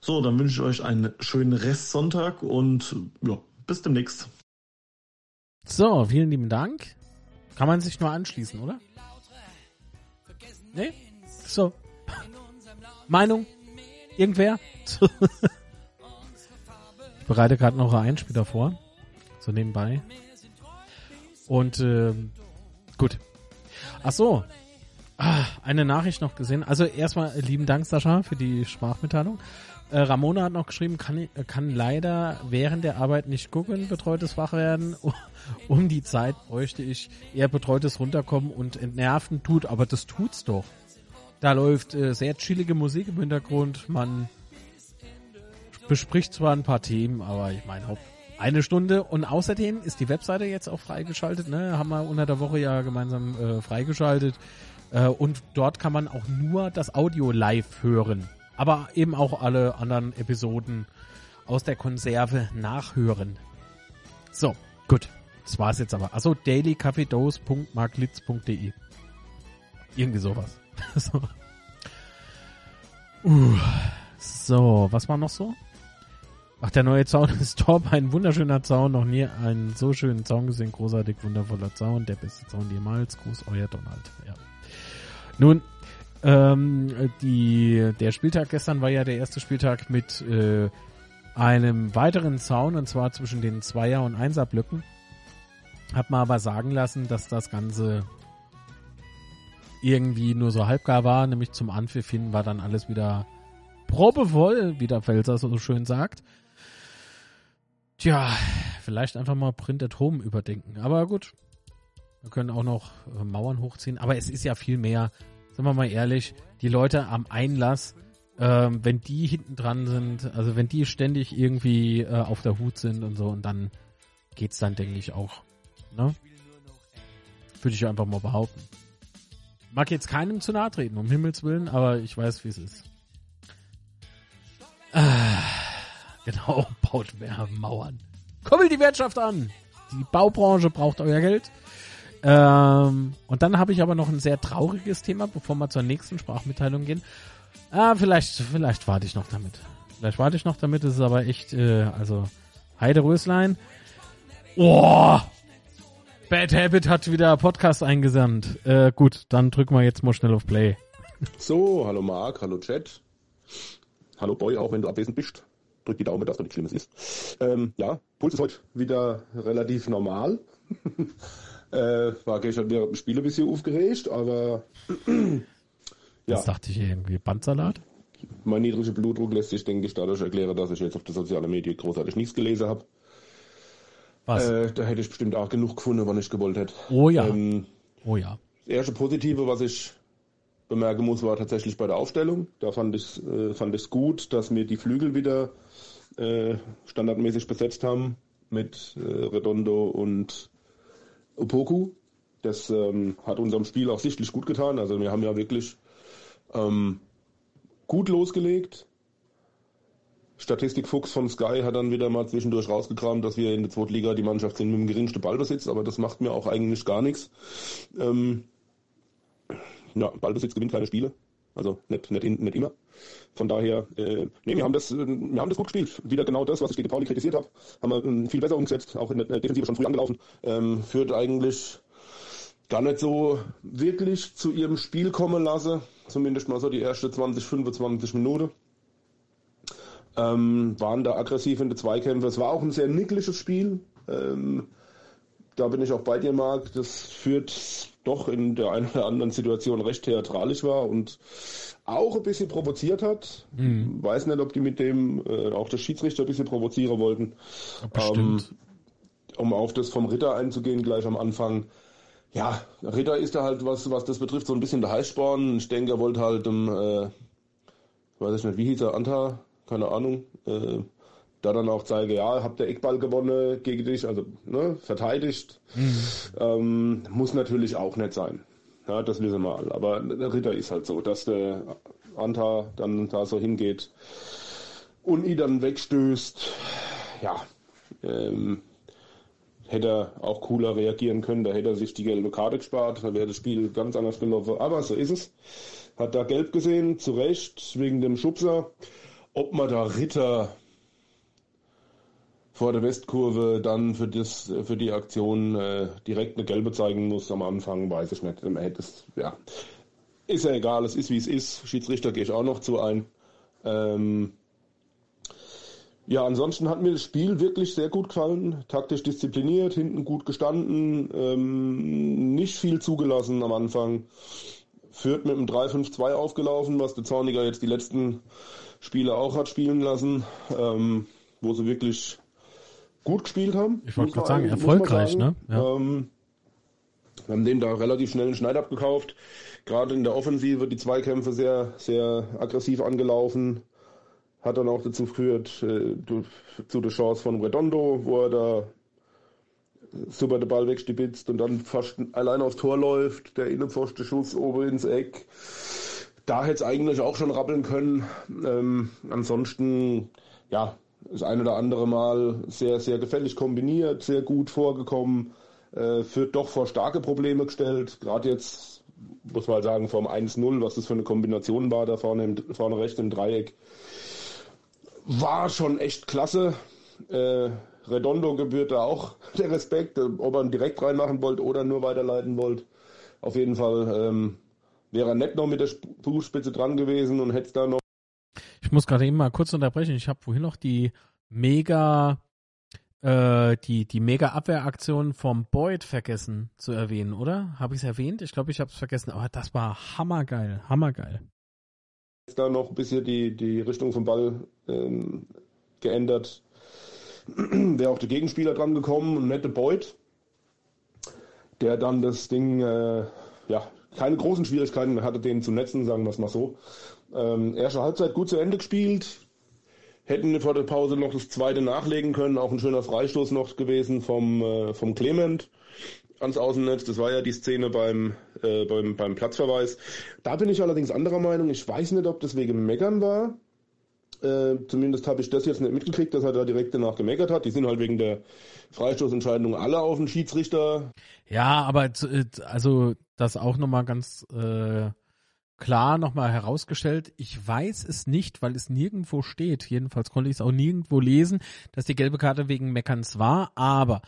So, dann wünsche ich euch einen schönen Restsonntag und ja, bis demnächst. So, vielen lieben Dank. Kann man sich nur anschließen, oder? Nee? So. Meinung? Irgendwer? ich bereite gerade noch einen Einspieler vor. So nebenbei. Und äh, gut. Ach so. Ah, eine Nachricht noch gesehen. Also erstmal lieben Dank, Sascha, für die Sprachmitteilung. Äh, Ramona hat noch geschrieben, kann, kann leider während der Arbeit nicht gucken, betreutes Wachwerden. Um die Zeit bräuchte ich eher betreutes Runterkommen und entnerven tut, aber das tut's doch. Da läuft äh, sehr chillige Musik im Hintergrund. Man bespricht zwar ein paar Themen, aber ich meine, eine Stunde. Und außerdem ist die Webseite jetzt auch freigeschaltet. Ne? Haben wir unter der Woche ja gemeinsam äh, freigeschaltet. Äh, und dort kann man auch nur das Audio live hören aber eben auch alle anderen Episoden aus der Konserve nachhören. So, gut. Das war's jetzt aber. Also dailycafedose.marklitz.de Irgendwie sowas. so. Uh. so, was war noch so? Ach, der neue Zaun ist top. Ein wunderschöner Zaun. Noch nie einen so schönen Zaun gesehen. Großartig, wundervoller Zaun. Der beste Zaun jemals. Gruß, euer Donald. Ja. Nun, ähm, die, der Spieltag gestern war ja der erste Spieltag mit äh, einem weiteren Zaun und zwar zwischen den Zweier- und Einserblöcken. Hab mal aber sagen lassen, dass das Ganze irgendwie nur so halbgar war, nämlich zum Anpfiff hin war dann alles wieder probevoll, wie der Felser so schön sagt. Tja, vielleicht einfach mal Print at Home überdenken. Aber gut, wir können auch noch äh, Mauern hochziehen. Aber es ist ja viel mehr sagen wir mal ehrlich, die Leute am Einlass, ähm, wenn die hinten dran sind, also wenn die ständig irgendwie äh, auf der Hut sind und so, und dann geht's dann, denke ich, auch. Ne? Würde ich einfach mal behaupten. Mag jetzt keinem zu nahe treten, um Himmels Willen, aber ich weiß, wie es ist. Ah, genau, baut mehr Mauern. Kuppelt die Wirtschaft an! Die Baubranche braucht euer Geld. Ähm, und dann habe ich aber noch ein sehr trauriges Thema, bevor wir zur nächsten Sprachmitteilung gehen. Ah, vielleicht, vielleicht warte ich noch damit. Vielleicht warte ich noch damit, es ist aber echt, äh, also, Heide Röslein. Oh! Bad Habit hat wieder Podcast eingesandt. Äh, gut, dann drücken wir jetzt mal schnell auf Play. So, hallo Marc, hallo Chat. Hallo Boy, auch wenn du abwesend bist. Drück die Daumen, dass da nichts Schlimmes ist. Ähm, ja, Puls ist heute wieder relativ normal. Äh, war gestern wieder im Spiel ein bisschen aufgeregt, aber ja. Das dachte ich irgendwie Bandsalat. Mein niedriger Blutdruck lässt sich, denke ich, dadurch erklären, dass ich jetzt auf der sozialen Medien großartig nichts gelesen habe. Was? Äh, da hätte ich bestimmt auch genug gefunden, wenn ich gewollt hätte. Oh ja. Ähm, oh ja. Das erste Positive, was ich bemerken muss, war tatsächlich bei der Aufstellung. Da fand ich äh, fand ich gut, dass wir die Flügel wieder äh, standardmäßig besetzt haben mit äh, Redondo und Opoku. Das ähm, hat unserem Spiel auch sichtlich gut getan. Also wir haben ja wirklich ähm, gut losgelegt. Statistik Fuchs von Sky hat dann wieder mal zwischendurch rausgekramt, dass wir in der zweiten Liga die Mannschaft sind mit dem geringsten Ballbesitz, aber das macht mir auch eigentlich gar nichts. Ähm, ja, Ballbesitz gewinnt keine Spiele. Also nicht, nicht, nicht immer. Von daher, äh, nee, wir haben das, äh, wir haben das gut gespielt. Wieder genau das, was ich gegen Pauli kritisiert habe, haben wir ähm, viel besser umgesetzt, auch in der Defensive schon früh angelaufen. Ähm, führt eigentlich gar nicht so wirklich zu ihrem Spiel kommen lasse. Zumindest mal so die erste 20, 25 Minuten. Ähm, waren da aggressiv in den Zweikämpfen. Es war auch ein sehr nickliges Spiel. Ähm, da bin ich auch bei dir, Marc. Das führt doch in der einen oder anderen Situation recht theatralisch war und auch ein bisschen provoziert hat. Mhm. Weiß nicht, ob die mit dem äh, auch der Schiedsrichter ein bisschen provozieren wollten. Ähm, um auf das vom Ritter einzugehen, gleich am Anfang. Ja, Ritter ist da halt, was, was das betrifft, so ein bisschen der Heißsporn. Ich denke, er wollte halt, um, äh, weiß ich nicht, wie hieß er, Anta? Keine Ahnung. Äh, da dann auch zeige, ja, habt ihr Eckball gewonnen gegen dich, also ne, verteidigt. Mhm. Ähm, muss natürlich auch nicht sein. Ja, das wissen wir alle. Aber der Ritter ist halt so, dass der Anta dann da so hingeht und ihn dann wegstößt. Ja, ähm, hätte er auch cooler reagieren können, da hätte er sich die gelbe Karte gespart, da wäre das Spiel ganz anders gelaufen. Aber so ist es. Hat da gelb gesehen, zu Recht, wegen dem Schubser. Ob man da Ritter vor der Westkurve dann für, das, für die Aktion äh, direkt eine gelbe zeigen muss am Anfang, weiß ich nicht. Man hätte es, ja. Ist ja egal, es ist wie es ist. Schiedsrichter gehe ich auch noch zu ein. Ähm, ja, ansonsten hat mir das Spiel wirklich sehr gut gefallen. Taktisch diszipliniert, hinten gut gestanden, ähm, nicht viel zugelassen am Anfang. Führt mit einem 3-5-2 aufgelaufen, was der Zorniger jetzt die letzten Spiele auch hat spielen lassen, ähm, wo sie wirklich gut gespielt haben. Ich wollte gerade sagen, erfolgreich, sagen. ne? Ja. Ähm, wir haben dem da relativ schnell einen Schneid abgekauft. Gerade in der Offensive die Zweikämpfe sehr, sehr aggressiv angelaufen. Hat dann auch dazu geführt, äh, zu der Chance von Redondo, wo er da super den Ball wegstibitzt und dann fast allein aufs Tor läuft, der innenpfosten Schuss oben ins Eck. Da hätte es eigentlich auch schon rappeln können. Ähm, ansonsten, ja, das ein oder andere Mal sehr, sehr gefällig kombiniert, sehr gut vorgekommen, äh, führt doch vor starke Probleme gestellt. Gerade jetzt muss man halt sagen, vom 1-0, was das für eine Kombination war, da vorne, im, vorne rechts im Dreieck, war schon echt klasse. Äh, Redondo gebührt da auch der Respekt, ob er ihn direkt reinmachen wollte oder nur weiterleiten wollte. Auf jeden Fall ähm, wäre er nett noch mit der Fußspitze dran gewesen und hätte es da noch ich muss gerade eben mal kurz unterbrechen. Ich habe vorhin noch die mega äh, die, die Mega-Abwehraktion vom Boyd vergessen zu erwähnen, oder? Habe ich es erwähnt? Ich glaube, ich habe es vergessen, aber das war hammergeil, hammergeil. Jetzt da noch ein bisschen die, die Richtung vom Ball ähm, geändert. Wäre auch der Gegenspieler dran gekommen, nette Boyd, der dann das Ding, äh, ja, keine großen Schwierigkeiten hatte, den zu netzen, sagen wir es mal so. Ähm, erste Halbzeit gut zu Ende gespielt. Hätten vor der Pause noch das zweite nachlegen können. Auch ein schöner Freistoß noch gewesen vom, äh, vom Clement ans Außennetz. Das war ja die Szene beim, äh, beim, beim Platzverweis. Da bin ich allerdings anderer Meinung. Ich weiß nicht, ob das wegen Meckern war. Äh, zumindest habe ich das jetzt nicht mitgekriegt, dass er da direkt danach gemeckert hat. Die sind halt wegen der Freistoßentscheidung alle auf den Schiedsrichter. Ja, aber äh, also das auch nochmal ganz äh, klar nochmal herausgestellt. Ich weiß es nicht, weil es nirgendwo steht. Jedenfalls konnte ich es auch nirgendwo lesen, dass die gelbe Karte wegen Meckerns war. Aber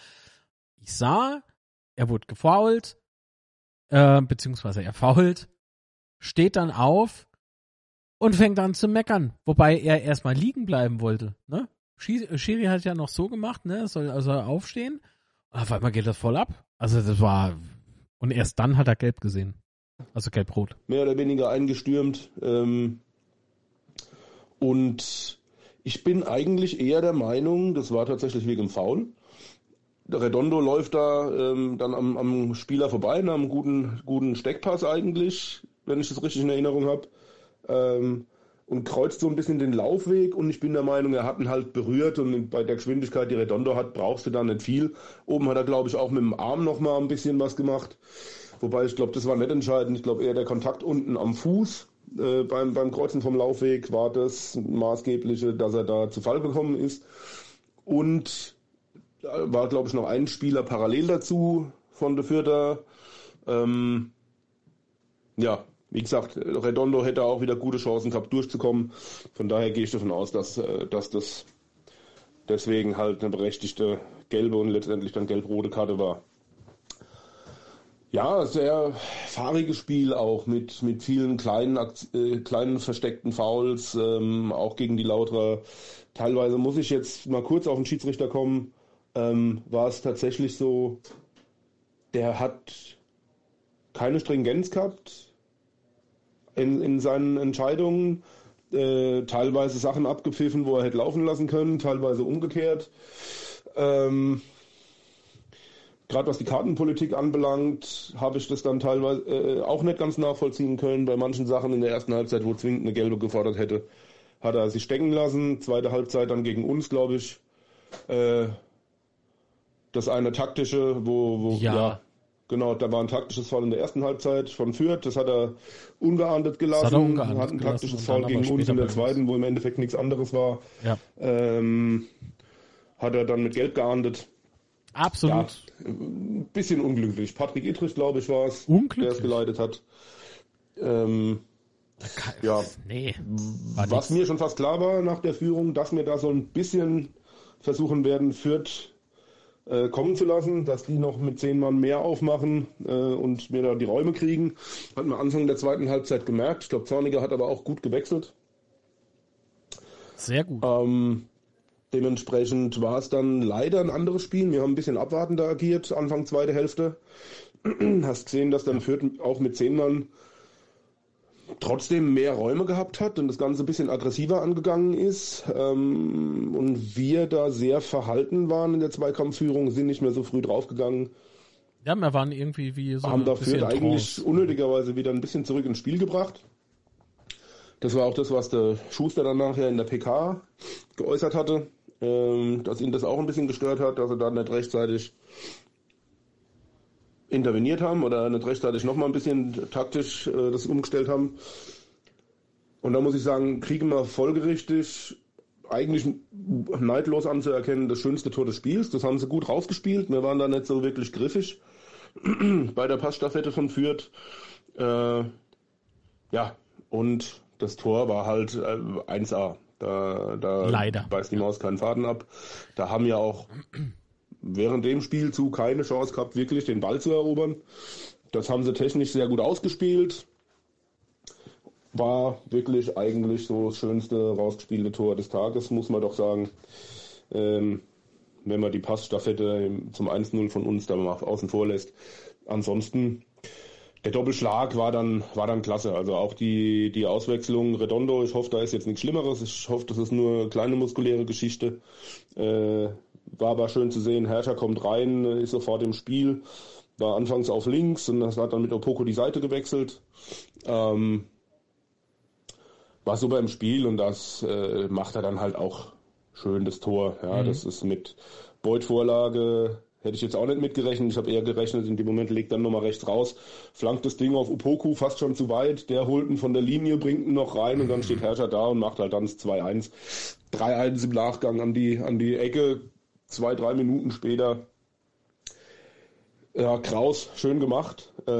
ich sah, er wurde gefault, äh, beziehungsweise er fault, steht dann auf und fängt an zu meckern. Wobei er erstmal liegen bleiben wollte. Ne? Schiri hat ja noch so gemacht, ne? Soll also aufstehen. Auf einmal geht das voll ab. Also das war. Und erst dann hat er gelb gesehen. Also gelb-rot. Mehr oder weniger eingestürmt. Ähm, und ich bin eigentlich eher der Meinung, das war tatsächlich wegen Foul. Der Redondo läuft da ähm, dann am, am, Spieler vorbei, nach einem guten, guten Steckpass eigentlich, wenn ich das richtig in Erinnerung habe. Ähm, und kreuzt so ein bisschen den Laufweg und ich bin der Meinung, er hat ihn halt berührt und bei der Geschwindigkeit, die Redondo hat, brauchst du da nicht viel. Oben hat er, glaube ich, auch mit dem Arm nochmal ein bisschen was gemacht. Wobei ich glaube, das war nicht entscheidend. Ich glaube eher der Kontakt unten am Fuß äh, beim, beim Kreuzen vom Laufweg war das maßgebliche, dass er da zu Fall gekommen ist. Und da war, glaube ich, noch ein Spieler parallel dazu von der Fürther. Ähm, ja, wie gesagt, Redondo hätte auch wieder gute Chancen gehabt, durchzukommen. Von daher gehe ich davon aus, dass, äh, dass das deswegen halt eine berechtigte gelbe und letztendlich dann gelb-rote Karte war. Ja, sehr fahriges Spiel auch mit, mit vielen kleinen, äh, kleinen versteckten Fouls, ähm, auch gegen die Lauterer. Teilweise muss ich jetzt mal kurz auf den Schiedsrichter kommen. Ähm, war es tatsächlich so, der hat keine Stringenz gehabt in, in seinen Entscheidungen. Äh, teilweise Sachen abgepfiffen, wo er hätte laufen lassen können, teilweise umgekehrt. Ähm, Gerade was die Kartenpolitik anbelangt, habe ich das dann teilweise äh, auch nicht ganz nachvollziehen können. Bei manchen Sachen in der ersten Halbzeit, wo zwingend eine gelbe gefordert hätte, hat er sich stecken lassen. Zweite Halbzeit dann gegen uns, glaube ich. Äh, das eine taktische, wo, wo ja. ja. genau, da war ein taktisches Foul in der ersten Halbzeit von Fürth. Das hat er ungeahndet gelassen. Das hat, er ungeahndet hat ein taktisches Foul gegen uns in der zweiten, wo im Endeffekt nichts anderes war. Ja. Ähm, hat er dann mit Gelb geahndet. Absolut. Ja, ein bisschen unglücklich. Patrick Ittrich, glaube ich, war es, der es geleitet hat. Ähm, ja. Nee. Was mir schon fast klar war nach der Führung, dass wir da so ein bisschen versuchen werden, Fürth äh, kommen zu lassen, dass die noch mit zehn Mann mehr aufmachen äh, und mir da die Räume kriegen. Hat man Anfang der zweiten Halbzeit gemerkt. Ich glaube, Zorniger hat aber auch gut gewechselt. Sehr gut. Ähm, Dementsprechend war es dann leider ein anderes Spiel. Wir haben ein bisschen abwartender agiert, Anfang zweite Hälfte. Hast gesehen, dass dann Fürth auch mit zehn Mann trotzdem mehr Räume gehabt hat und das Ganze ein bisschen aggressiver angegangen ist. Ähm, und wir da sehr verhalten waren in der Zweikampfführung, sind nicht mehr so früh draufgegangen. Ja, wir waren irgendwie wie so Haben dafür eigentlich unnötigerweise wieder ein bisschen zurück ins Spiel gebracht. Das war auch das, was der Schuster dann nachher in der PK geäußert hatte ähm, dass ihn das auch ein bisschen gestört hat, dass sie da nicht rechtzeitig interveniert haben oder nicht rechtzeitig nochmal ein bisschen taktisch äh, das umgestellt haben. Und da muss ich sagen, kriegen wir folgerichtig eigentlich neidlos anzuerkennen das schönste Tor des Spiels. Das haben sie gut rausgespielt. Wir waren da nicht so wirklich griffig bei der Passstaffette von Fürth. Äh, ja, und das Tor war halt äh, 1A. Da, da Leider. beißt die Maus keinen Faden ab. Da haben ja auch während dem Spielzug keine Chance gehabt, wirklich den Ball zu erobern. Das haben sie technisch sehr gut ausgespielt. War wirklich eigentlich so das schönste rausgespielte Tor des Tages, muss man doch sagen. Ähm, wenn man die Passstaffette zum 1-0 von uns da mal außen vor lässt. Ansonsten der Doppelschlag war dann, war dann klasse. Also auch die, die Auswechslung Redondo, ich hoffe, da ist jetzt nichts Schlimmeres. Ich hoffe, das ist nur eine kleine muskuläre Geschichte. Äh, war aber schön zu sehen, Herrscher kommt rein, ist sofort im Spiel. War anfangs auf links und das hat dann mit Opoko die Seite gewechselt. Ähm, war super im Spiel und das äh, macht er dann halt auch schön, das Tor. Ja, mhm. das ist mit Beutvorlage, Hätte ich jetzt auch nicht mitgerechnet. Ich habe eher gerechnet, in dem Moment legt dann nochmal rechts raus, flankt das Ding auf Upoku fast schon zu weit. Der holt ihn von der Linie, bringt ihn noch rein und dann steht Herrscher da und macht halt dann das 2-1. 3-1 im Nachgang an die, an die Ecke. Zwei, drei Minuten später. Ja, Kraus, schön gemacht. Äh,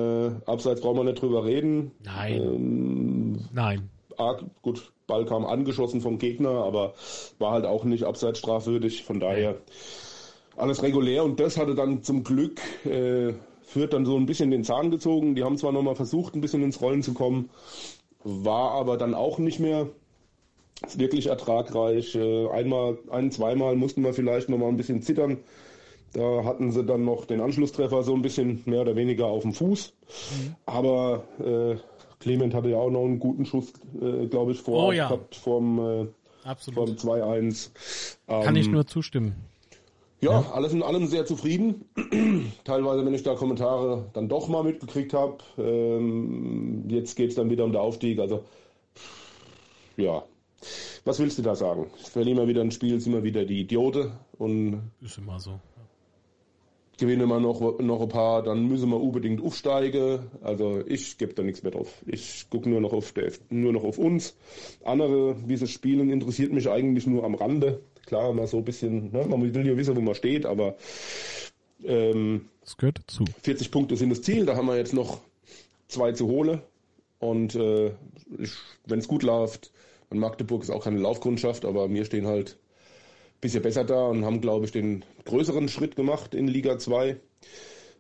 abseits brauchen wir nicht drüber reden. Nein. Ähm, Nein. Arg, gut, Ball kam angeschossen vom Gegner, aber war halt auch nicht abseits strafwürdig. Von daher. Ja alles regulär und das hatte dann zum Glück äh, führt dann so ein bisschen den Zahn gezogen. Die haben zwar nochmal versucht, ein bisschen ins Rollen zu kommen, war aber dann auch nicht mehr wirklich ertragreich. Äh, einmal, ein, zweimal mussten wir vielleicht nochmal ein bisschen zittern. Da hatten sie dann noch den Anschlusstreffer so ein bisschen mehr oder weniger auf dem Fuß. Mhm. Aber äh, Clement hatte ja auch noch einen guten Schuss, äh, glaube ich, vor oh, ja. gehabt vom, äh, vom 2-1. Kann ähm, ich nur zustimmen. Ja, ja, alles in allem sehr zufrieden. Teilweise, wenn ich da Kommentare dann doch mal mitgekriegt habe. Ähm, jetzt geht es dann wieder um den Aufstieg. Also, ja. Was willst du da sagen? Ich verliere mal wieder ein Spiel, sind immer wieder die Idiote und. Ist immer so. Gewinnen wir noch, noch ein paar, dann müssen wir unbedingt aufsteigen. Also ich gebe da nichts mehr drauf. Ich gucke nur noch auf der, nur noch auf uns. Andere, wie sie spielen, interessiert mich eigentlich nur am Rande klar, mal so ein bisschen, ne, man will ja wissen, wo man steht, aber ähm, das gehört dazu. 40 Punkte sind das Ziel, da haben wir jetzt noch zwei zu holen. Und äh, wenn es gut läuft, und Magdeburg ist auch keine Laufkundschaft, aber wir stehen halt ein bisschen besser da und haben, glaube ich, den größeren Schritt gemacht in Liga 2.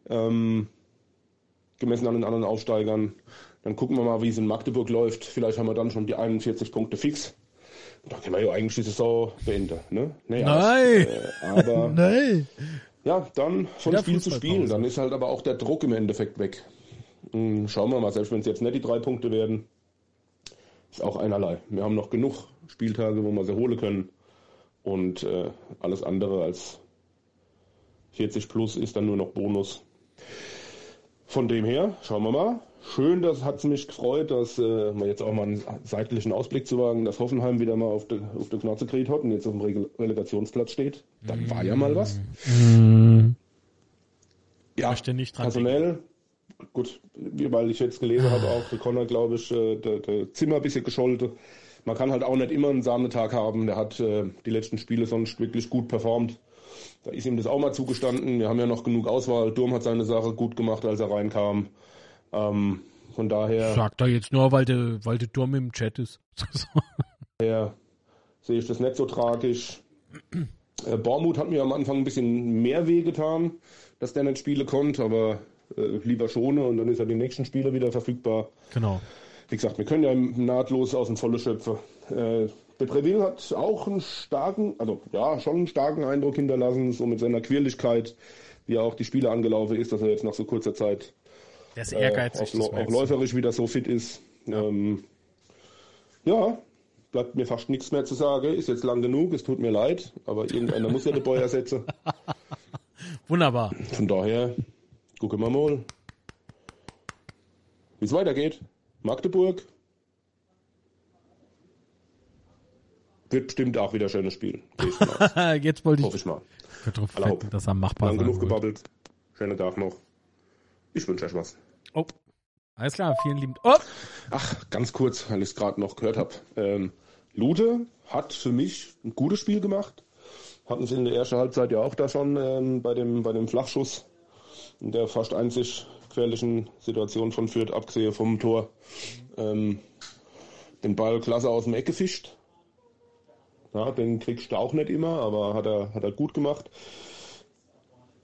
Ähm, gemessen an den anderen Aufsteigern. Dann gucken wir mal, wie es in Magdeburg läuft. Vielleicht haben wir dann schon die 41 Punkte fix. Da können wir ja eigentlich die Saison beenden. Ne? Naja, Nein! Äh, aber Nein! Ja, dann von ja, Spiel zu Spiel. Dann ist halt aber auch der Druck im Endeffekt weg. Hm, schauen wir mal, selbst wenn es jetzt nicht die drei Punkte werden, ist auch einerlei. Wir haben noch genug Spieltage, wo wir sie holen können. Und äh, alles andere als 40 plus ist dann nur noch Bonus. Von dem her, schauen wir mal. Schön, das hat es mich gefreut, dass äh, man jetzt auch mal einen seitlichen Ausblick zu wagen, dass Hoffenheim wieder mal auf der auf de Knarze gekriegt hat und jetzt auf dem Re Relegationsplatz steht. Dann war ja mal was. Mm. Ja, nicht personell, gut, weil ich jetzt gelesen habe, auch der Connor, glaube ich, äh, der, der Zimmer ein bisschen gescholten. Man kann halt auch nicht immer einen Sahnetag haben. Der hat äh, die letzten Spiele sonst wirklich gut performt. Da ist ihm das auch mal zugestanden. Wir haben ja noch genug Auswahl. Durm hat seine Sache gut gemacht, als er reinkam. Ähm, von daher. Sagt er jetzt nur, weil der, weil der Durm im Chat ist. daher sehe ich das nicht so tragisch. Äh, Bormut hat mir am Anfang ein bisschen mehr wehgetan, dass der nicht spielen konnte, aber äh, lieber schone und dann ist er die nächsten Spiele wieder verfügbar. Genau. Wie gesagt, wir können ja nahtlos aus dem Volle schöpfen. Äh, Betreville hat auch einen starken, also ja, schon einen starken Eindruck hinterlassen, so mit seiner Quirligkeit, wie auch die Spiele angelaufen ist, dass er jetzt nach so kurzer Zeit der ist ehrgeizig, äh, auch, auch läuferisch wieder so fit ist. Ja. Ähm, ja, bleibt mir fast nichts mehr zu sagen. Ist jetzt lang genug, es tut mir leid, aber irgendeiner muss ja den Boy ersetzen. Wunderbar. Von daher, gucken wir mal, wie es weitergeht. Magdeburg, Wird bestimmt auch wieder ein schönes Spiel. Jetzt wollte ich, Hoffe ich mal. Fetten, dass er machbar Lang genug gebabbelt. Schönen Tag noch. Ich wünsche euch was. Oh. Alles klar, vielen lieben Oh! Ach, ganz kurz, weil ich es gerade noch gehört habe. Ähm, Lute hat für mich ein gutes Spiel gemacht. Hatten sie in der ersten Halbzeit ja auch da schon ähm, bei, dem, bei dem Flachschuss in der fast einzig gefährlichen Situation von Fürth, abgesehen vom Tor, ähm, den Ball klasse aus dem Eck gefischt. Ja, den kriegst du auch nicht immer, aber hat er, hat er gut gemacht.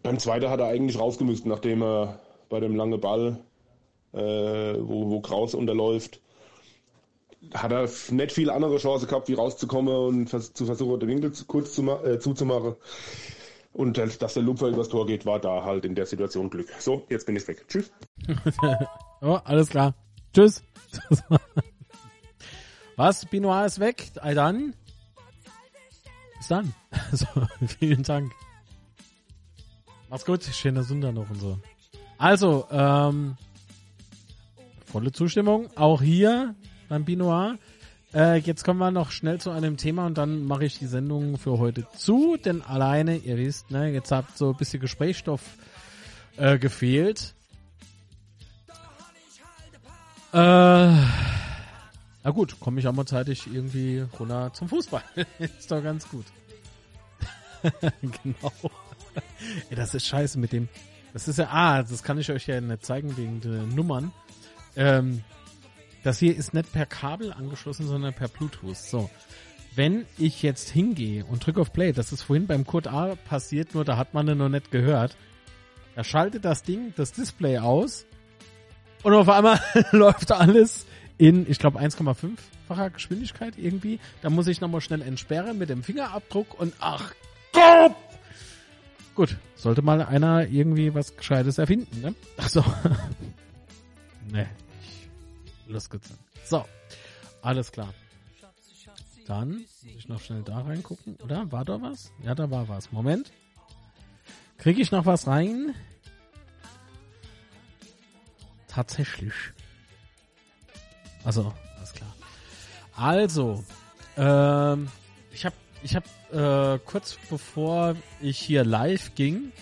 Beim zweiten hat er eigentlich rausgemüsst, nachdem er bei dem langen Ball, äh, wo, wo Kraus unterläuft, hat er nicht viel andere Chance gehabt, wie rauszukommen und zu versuchen, den Winkel kurz zu, äh, zuzumachen. Und dass der Lupfer übers Tor geht, war da halt in der Situation Glück. So, jetzt bin ich weg. Tschüss. oh, alles klar. Tschüss. Was? Binoir ist weg? Dann bis dann. Also, vielen Dank. Mach's gut, schöner Sünder noch und so. Also, ähm, volle Zustimmung. Auch hier beim Binoir. Äh, jetzt kommen wir noch schnell zu einem Thema und dann mache ich die Sendung für heute zu, denn alleine, ihr wisst, ne, jetzt habt so ein bisschen Gesprächsstoff äh, gefehlt. Äh, na gut, komme ich auch mal zeitig irgendwie runter zum Fußball. ist doch ganz gut. genau. Ey, das ist scheiße mit dem. Das ist ja, ah, das kann ich euch ja nicht zeigen wegen den Nummern. Ähm, das hier ist nicht per Kabel angeschlossen, sondern per Bluetooth. So. Wenn ich jetzt hingehe und drücke auf Play, das ist vorhin beim Code A passiert, nur da hat man den noch nicht gehört. Er schaltet das Ding, das Display aus und auf einmal läuft alles in, ich glaube, 1,5-facher Geschwindigkeit irgendwie. Da muss ich nochmal schnell entsperren mit dem Fingerabdruck und ach Gott! Gut, sollte mal einer irgendwie was Gescheites erfinden, ne? Ach so. ne, losgezogen. So, alles klar. Dann muss ich noch schnell da reingucken, oder? War da was? Ja, da war was. Moment. Kriege ich noch was rein? Tatsächlich. Also, alles klar. Also, ähm, ich habe ich habe äh, kurz bevor ich hier live ging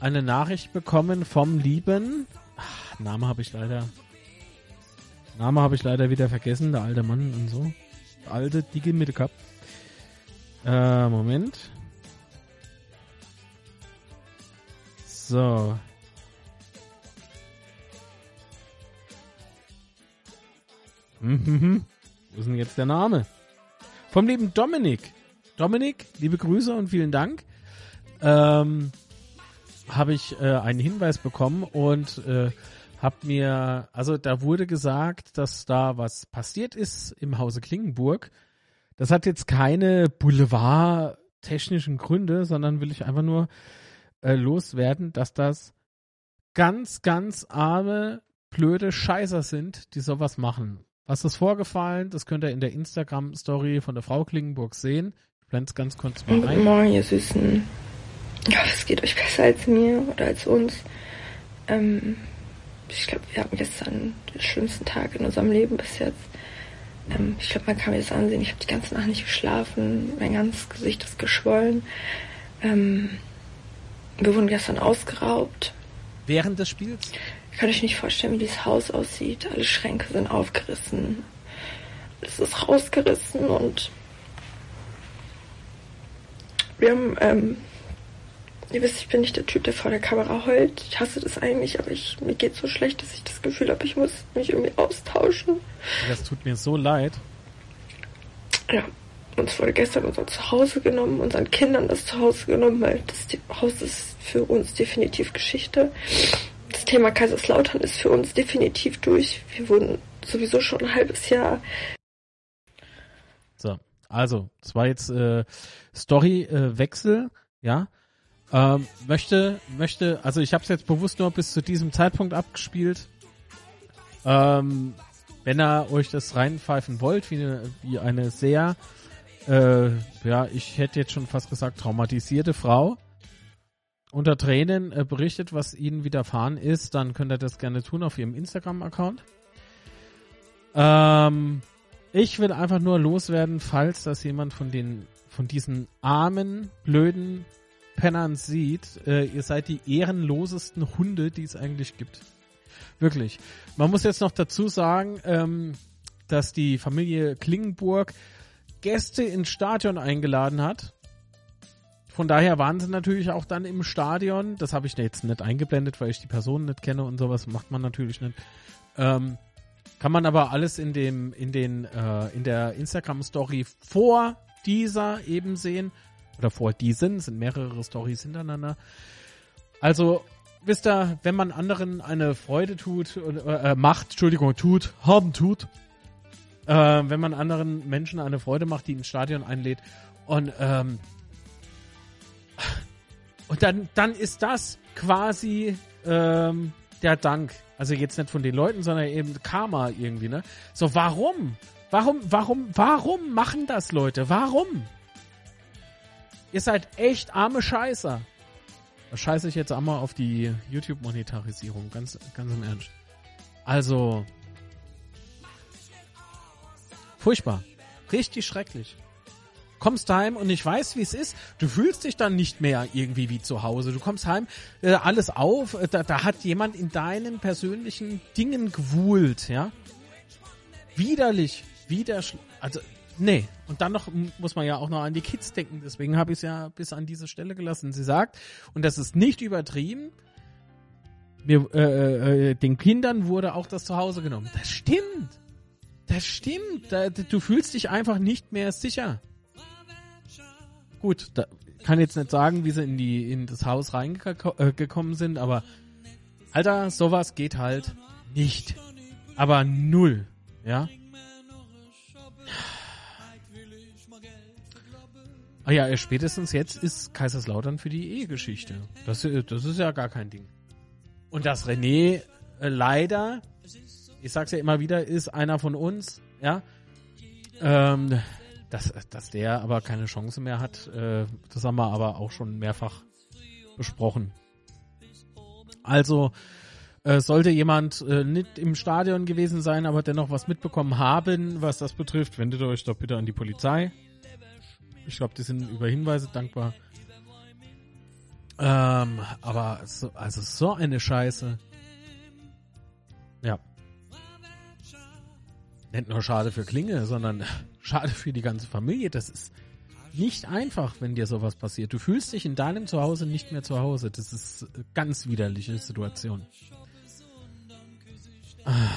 eine Nachricht bekommen vom lieben ach, Name habe ich leider Name habe ich leider wieder vergessen, der alte Mann und so. Der alte Dicke mit der Cup. Äh, Moment. So. Mhm. Wo ist denn jetzt der Name? Vom lieben Dominik. Dominik, liebe Grüße und vielen Dank. Ähm, habe ich äh, einen Hinweis bekommen und äh, hab mir, also da wurde gesagt, dass da was passiert ist im Hause Klingenburg. Das hat jetzt keine Boulevard-technischen Gründe, sondern will ich einfach nur äh, loswerden, dass das ganz, ganz arme, blöde Scheißer sind, die sowas machen. Was ist vorgefallen? Das könnt ihr in der Instagram-Story von der Frau Klingenburg sehen. Ich blende es ganz kurz mal ein. Guten Morgen, ihr Süßen. Ich hoffe, es geht euch besser als mir oder als uns. Ähm, ich glaube, wir hatten gestern den schlimmsten Tag in unserem Leben bis jetzt. Ähm, ich glaube, man kann mir das ansehen. Ich habe die ganze Nacht nicht geschlafen. Mein ganzes Gesicht ist geschwollen. Ähm, wir wurden gestern ausgeraubt. Während des Spiels? Ich kann euch nicht vorstellen, wie dieses Haus aussieht. Alle Schränke sind aufgerissen. Es ist rausgerissen und wir haben, ähm, ihr wisst, ich bin nicht der Typ, der vor der Kamera heult. Ich hasse das eigentlich, aber ich, mir geht so schlecht, dass ich das Gefühl habe, ich muss mich irgendwie austauschen. Das tut mir so leid. Ja, uns wurde gestern unser Zuhause genommen, unseren Kindern das Zuhause genommen, weil das Haus ist für uns definitiv Geschichte das Thema Kaiserslautern ist für uns definitiv durch. Wir wurden sowieso schon ein halbes Jahr. So, also, das war jetzt äh, Story-Wechsel, äh, ja. Ähm, möchte, möchte, also ich habe es jetzt bewusst nur bis zu diesem Zeitpunkt abgespielt. Ähm, wenn ihr euch das reinpfeifen wollt, wie eine, wie eine sehr, äh, ja, ich hätte jetzt schon fast gesagt, traumatisierte Frau, unter Tränen äh, berichtet, was ihnen widerfahren ist, dann könnt ihr das gerne tun auf ihrem Instagram-Account. Ähm, ich will einfach nur loswerden, falls das jemand von den, von diesen armen, blöden Pennern sieht, äh, ihr seid die ehrenlosesten Hunde, die es eigentlich gibt. Wirklich. Man muss jetzt noch dazu sagen, ähm, dass die Familie Klingenburg Gäste ins Stadion eingeladen hat von daher waren sie natürlich auch dann im Stadion. Das habe ich jetzt nicht eingeblendet, weil ich die Person nicht kenne und sowas macht man natürlich nicht. Ähm, kann man aber alles in dem, in den, äh, in der Instagram-Story vor dieser eben sehen. Oder vor diesen, sind mehrere Stories hintereinander. Also, wisst ihr, wenn man anderen eine Freude tut, äh, macht, Entschuldigung, tut, haben tut, äh, wenn man anderen Menschen eine Freude macht, die ins Stadion einlädt und ähm, und dann, dann ist das quasi ähm, der Dank. Also jetzt nicht von den Leuten, sondern eben Karma irgendwie, ne? So, warum? Warum, warum, warum machen das Leute? Warum? Ihr seid echt arme Scheißer. Da scheiße ich jetzt einmal auf die YouTube-Monetarisierung, ganz, ganz im Ernst. Also, furchtbar. Richtig schrecklich kommst heim und ich weiß, wie es ist. Du fühlst dich dann nicht mehr irgendwie wie zu Hause. Du kommst heim, äh, alles auf, äh, da, da hat jemand in deinen persönlichen Dingen gewuhlt, ja. Widerlich, wieder, also nee. Und dann noch muss man ja auch noch an die Kids denken. Deswegen habe ich es ja bis an diese Stelle gelassen. Sie sagt, und das ist nicht übertrieben, mir, äh, äh, äh den Kindern wurde auch das Zuhause genommen. Das stimmt. Das stimmt. Da, du fühlst dich einfach nicht mehr sicher gut, da kann jetzt nicht sagen, wie sie in die in das Haus reingekommen äh, sind, aber Alter, sowas geht halt nicht. Aber null, ja? Ah ja, spätestens jetzt ist Kaiserslautern für die Ehegeschichte. Das, das ist ja gar kein Ding. Und dass René äh, leider, ich sag's ja immer wieder, ist einer von uns, ja. Ähm, dass, dass der aber keine Chance mehr hat, äh, das haben wir aber auch schon mehrfach besprochen. Also äh, sollte jemand äh, nicht im Stadion gewesen sein, aber dennoch was mitbekommen haben, was das betrifft, wendet euch doch bitte an die Polizei. Ich glaube, die sind über Hinweise dankbar. Ähm, aber so, also so eine Scheiße. Ja. Nicht nur schade für Klinge, sondern schade für die ganze Familie. Das ist nicht einfach, wenn dir sowas passiert. Du fühlst dich in deinem Zuhause nicht mehr zu Hause. Das ist ganz widerliche Situation. Ah,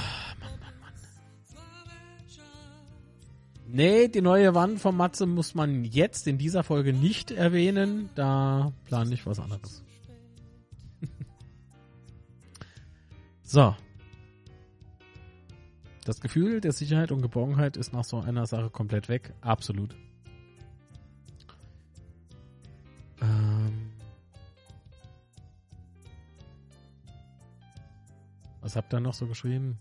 Nee, die neue Wand von Matze muss man jetzt in dieser Folge nicht erwähnen. Da plane ich was anderes. so, das Gefühl der Sicherheit und Geborgenheit ist nach so einer Sache komplett weg. Absolut. Ähm Was habt ihr noch so geschrieben?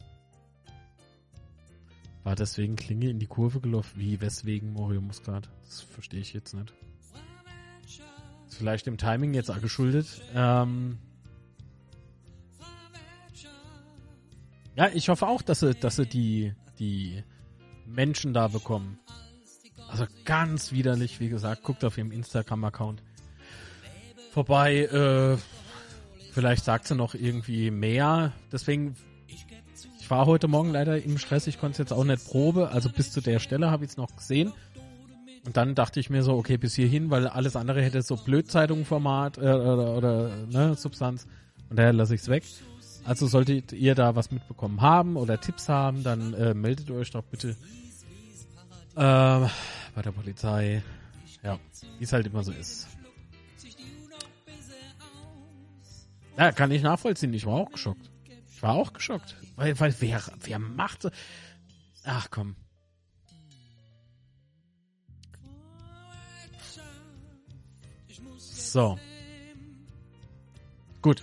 War deswegen Klinge in die Kurve gelaufen? Wie, weswegen Morio Muscat? Das verstehe ich jetzt nicht. Ist vielleicht dem Timing jetzt auch geschuldet. Ähm ja, ich hoffe auch, dass sie, dass sie die, die Menschen da bekommen. Also ganz widerlich, wie gesagt, guckt auf ihrem Instagram-Account vorbei. Äh, vielleicht sagt sie noch irgendwie mehr. Deswegen, ich war heute Morgen leider im Stress, ich konnte es jetzt auch nicht probe. Also bis zu der Stelle habe ich es noch gesehen. Und dann dachte ich mir so, okay, bis hierhin, weil alles andere hätte so Blödzeitung-Format äh, oder, oder ne, Substanz. Und daher lasse ich es weg. Also solltet ihr da was mitbekommen haben oder Tipps haben, dann äh, meldet euch doch bitte äh, bei der Polizei. Ja, wie es halt immer so ist. Ja, kann ich nachvollziehen. Ich war auch geschockt. War auch geschockt. Weil, weil wer, wer macht so. Ach komm. So. Gut.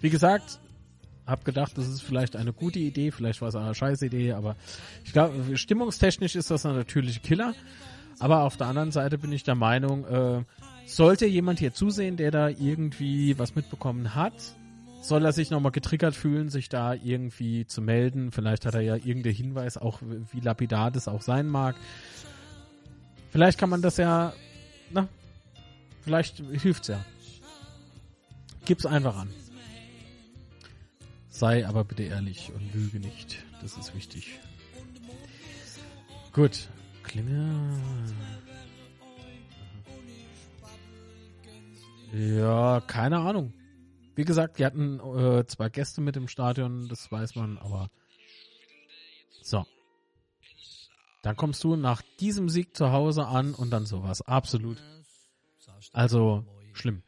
Wie gesagt, hab gedacht, das ist vielleicht eine gute Idee, vielleicht war es eine scheiß Idee, aber ich glaube, stimmungstechnisch ist das ein natürlicher Killer. Aber auf der anderen Seite bin ich der Meinung, äh, sollte jemand hier zusehen, der da irgendwie was mitbekommen hat, soll er sich nochmal getriggert fühlen, sich da irgendwie zu melden. Vielleicht hat er ja irgendeinen Hinweis, auch wie lapidar das auch sein mag. Vielleicht kann man das ja, na, vielleicht hilft's ja. Gib's einfach an. Sei aber bitte ehrlich und lüge nicht. Das ist wichtig. Gut. Klinge. Ja, keine Ahnung. Wie gesagt, die hatten äh, zwei Gäste mit im Stadion, das weiß man, aber so. Dann kommst du nach diesem Sieg zu Hause an und dann sowas. Absolut. Also schlimm.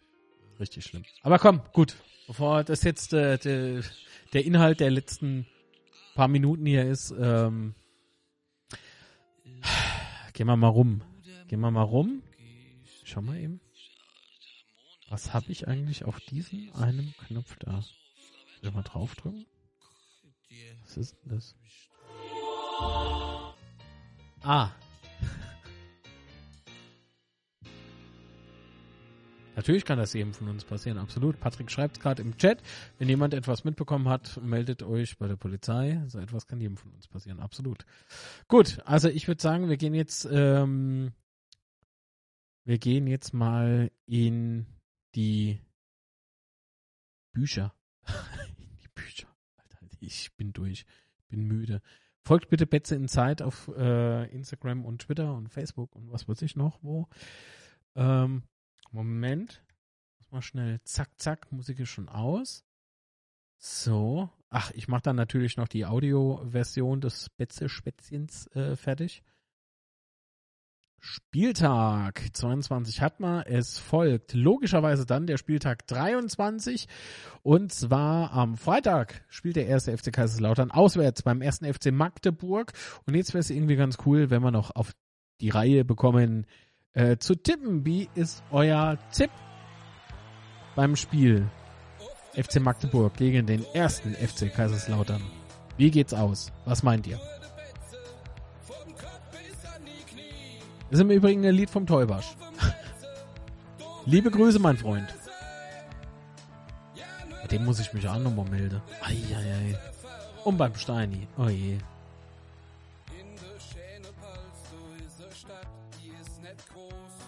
Richtig schlimm. Aber komm, gut. Bevor das jetzt äh, der, der Inhalt der letzten paar Minuten hier ist, ähm, gehen wir mal rum. Gehen wir mal rum. Schau mal eben. Was habe ich eigentlich auf diesem einen Knopf da? Soll ich mal draufdrücken? Was ist denn das? Ah. Natürlich kann das jedem von uns passieren, absolut. Patrick schreibt gerade im Chat, wenn jemand etwas mitbekommen hat, meldet euch bei der Polizei. So etwas kann jedem von uns passieren, absolut. Gut, also ich würde sagen, wir gehen jetzt, ähm, wir gehen jetzt mal in die Bücher. die Bücher. Alter, ich bin durch. Bin müde. Folgt bitte Betze in Zeit auf äh, Instagram und Twitter und Facebook und was weiß ich noch wo. Ähm, Moment. Mal schnell. Zack, zack. Musik ist schon aus. So. Ach, ich mache dann natürlich noch die Audioversion des Betze-Spätzchens äh, fertig. Spieltag 22 hat man. Es folgt logischerweise dann der Spieltag 23. Und zwar am Freitag spielt der erste FC Kaiserslautern auswärts beim ersten FC Magdeburg. Und jetzt wäre es irgendwie ganz cool, wenn wir noch auf die Reihe bekommen, äh, zu tippen. Wie ist euer Tipp beim Spiel FC Magdeburg gegen den ersten FC Kaiserslautern? Wie geht's aus? Was meint ihr? Das ist im Übrigen ein Lied vom Teubasch. Liebe Grüße, mein Freund. Bei dem muss ich mich auch nochmal melden. Eieiei. Und beim Steini. Oh je.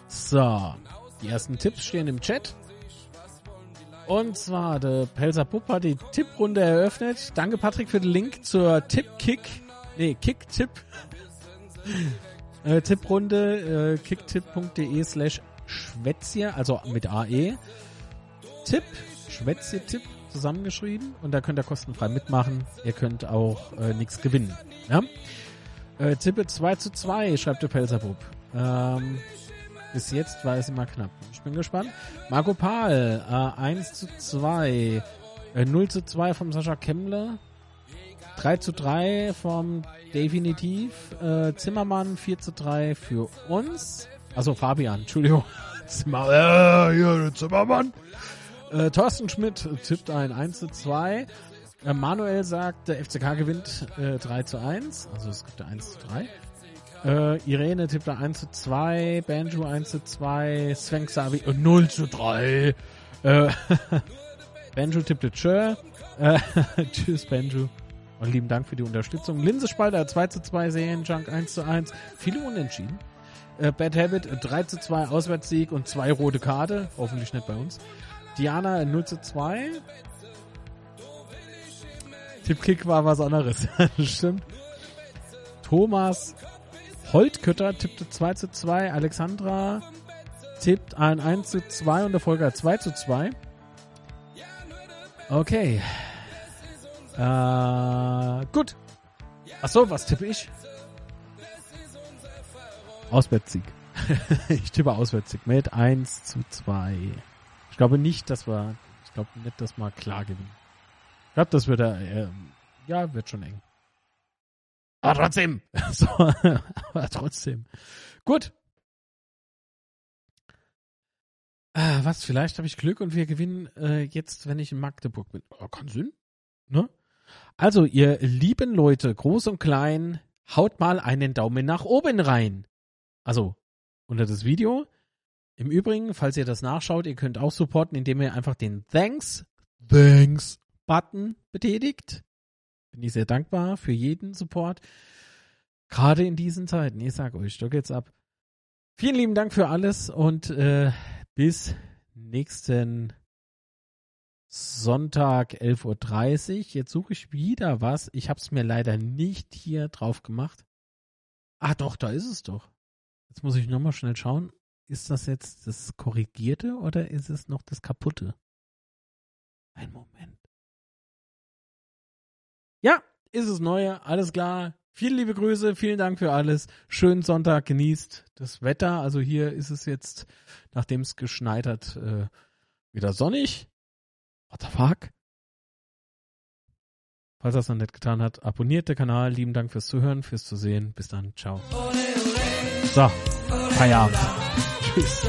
So. Die ersten Tipps stehen im Chat. Und zwar, der Pelzer Pupp hat die Tipprunde eröffnet. Danke, Patrick, für den Link zur Tipp-Kick. Nee, Kick-Tipp. Äh, Tipprunde, äh, kicktipp.de slash Schwätzier, also mit AE. Tipp, Schwätzier Tipp zusammengeschrieben und da könnt ihr kostenfrei mitmachen. Ihr könnt auch äh, nichts gewinnen. Ja? Äh, Tippe 2 zu 2, schreibt der Pelzerbub. Ähm, bis jetzt war es immer knapp. Ich bin gespannt. Marco Pahl, äh, 1 zu 2. Äh, 0 zu 2 vom Sascha Kemmler. 3 zu 3 vom Definitiv. Äh, Zimmermann 4 zu 3 für uns. Also Fabian, Entschuldigung. Zimmer, äh, hier, Zimmermann. Äh, Thorsten Schmidt tippt ein 1 zu 2. Äh, Manuel sagt, der FCK gewinnt äh, 3 zu 1. Also es gibt 1 zu 3. Äh, Irene tippt 1 zu 2. Banjo 1 zu 2. Sven Xavi äh, 0 zu 3. Äh, Banjo tippte Tschö. Äh, tschüss, Banjo. Und lieben Dank für die Unterstützung. Linse Spalter 2 zu 2, Serienjunk 1 zu 1. Viele Unentschieden. Äh, Bad Habit 3 zu 2, Auswärtssieg und zwei rote Karte. Hoffentlich nicht bei uns. Diana 0 zu 2. Tippkick war was anderes. Stimmt. Thomas Holtkötter tippte 2 zu 2. Alexandra tippt ein 1 zu 2 und der Folger 2 zu 2. Okay. Äh, gut. Achso, was tippe ich? Auswärtssieg. ich tippe Auswärtssieg mit 1 zu 2. Ich glaube nicht, dass wir, ich glaube nicht, dass wir klar gewinnen. Ich glaube, das wird, äh, ja, wird schon eng. Aber trotzdem. so, aber trotzdem. Gut. Ah, was, vielleicht habe ich Glück und wir gewinnen äh, jetzt, wenn ich in Magdeburg bin. Oh, kann Sinn. Ne? Also, ihr lieben Leute, groß und klein, haut mal einen Daumen nach oben rein. Also, unter das Video. Im Übrigen, falls ihr das nachschaut, ihr könnt auch supporten, indem ihr einfach den Thanks, Thanks Button betätigt. Bin ich sehr dankbar für jeden Support. Gerade in diesen Zeiten. Ich sag euch, da geht's ab. Vielen lieben Dank für alles und äh, bis nächsten Sonntag 11.30 Uhr. Jetzt suche ich wieder was. Ich habe es mir leider nicht hier drauf gemacht. Ah doch, da ist es doch. Jetzt muss ich nochmal schnell schauen. Ist das jetzt das Korrigierte oder ist es noch das Kaputte? Ein Moment. Ja, ist es neue, alles klar. Viele liebe Grüße, vielen Dank für alles. Schönen Sonntag, genießt das Wetter. Also hier ist es jetzt, nachdem es geschneit hat, äh, wieder sonnig. What the fuck? Falls das noch nicht getan hat, abonniert den Kanal. Lieben Dank fürs Zuhören, fürs Zusehen. Bis dann. Ciao. So, Feierabend. Tschüss.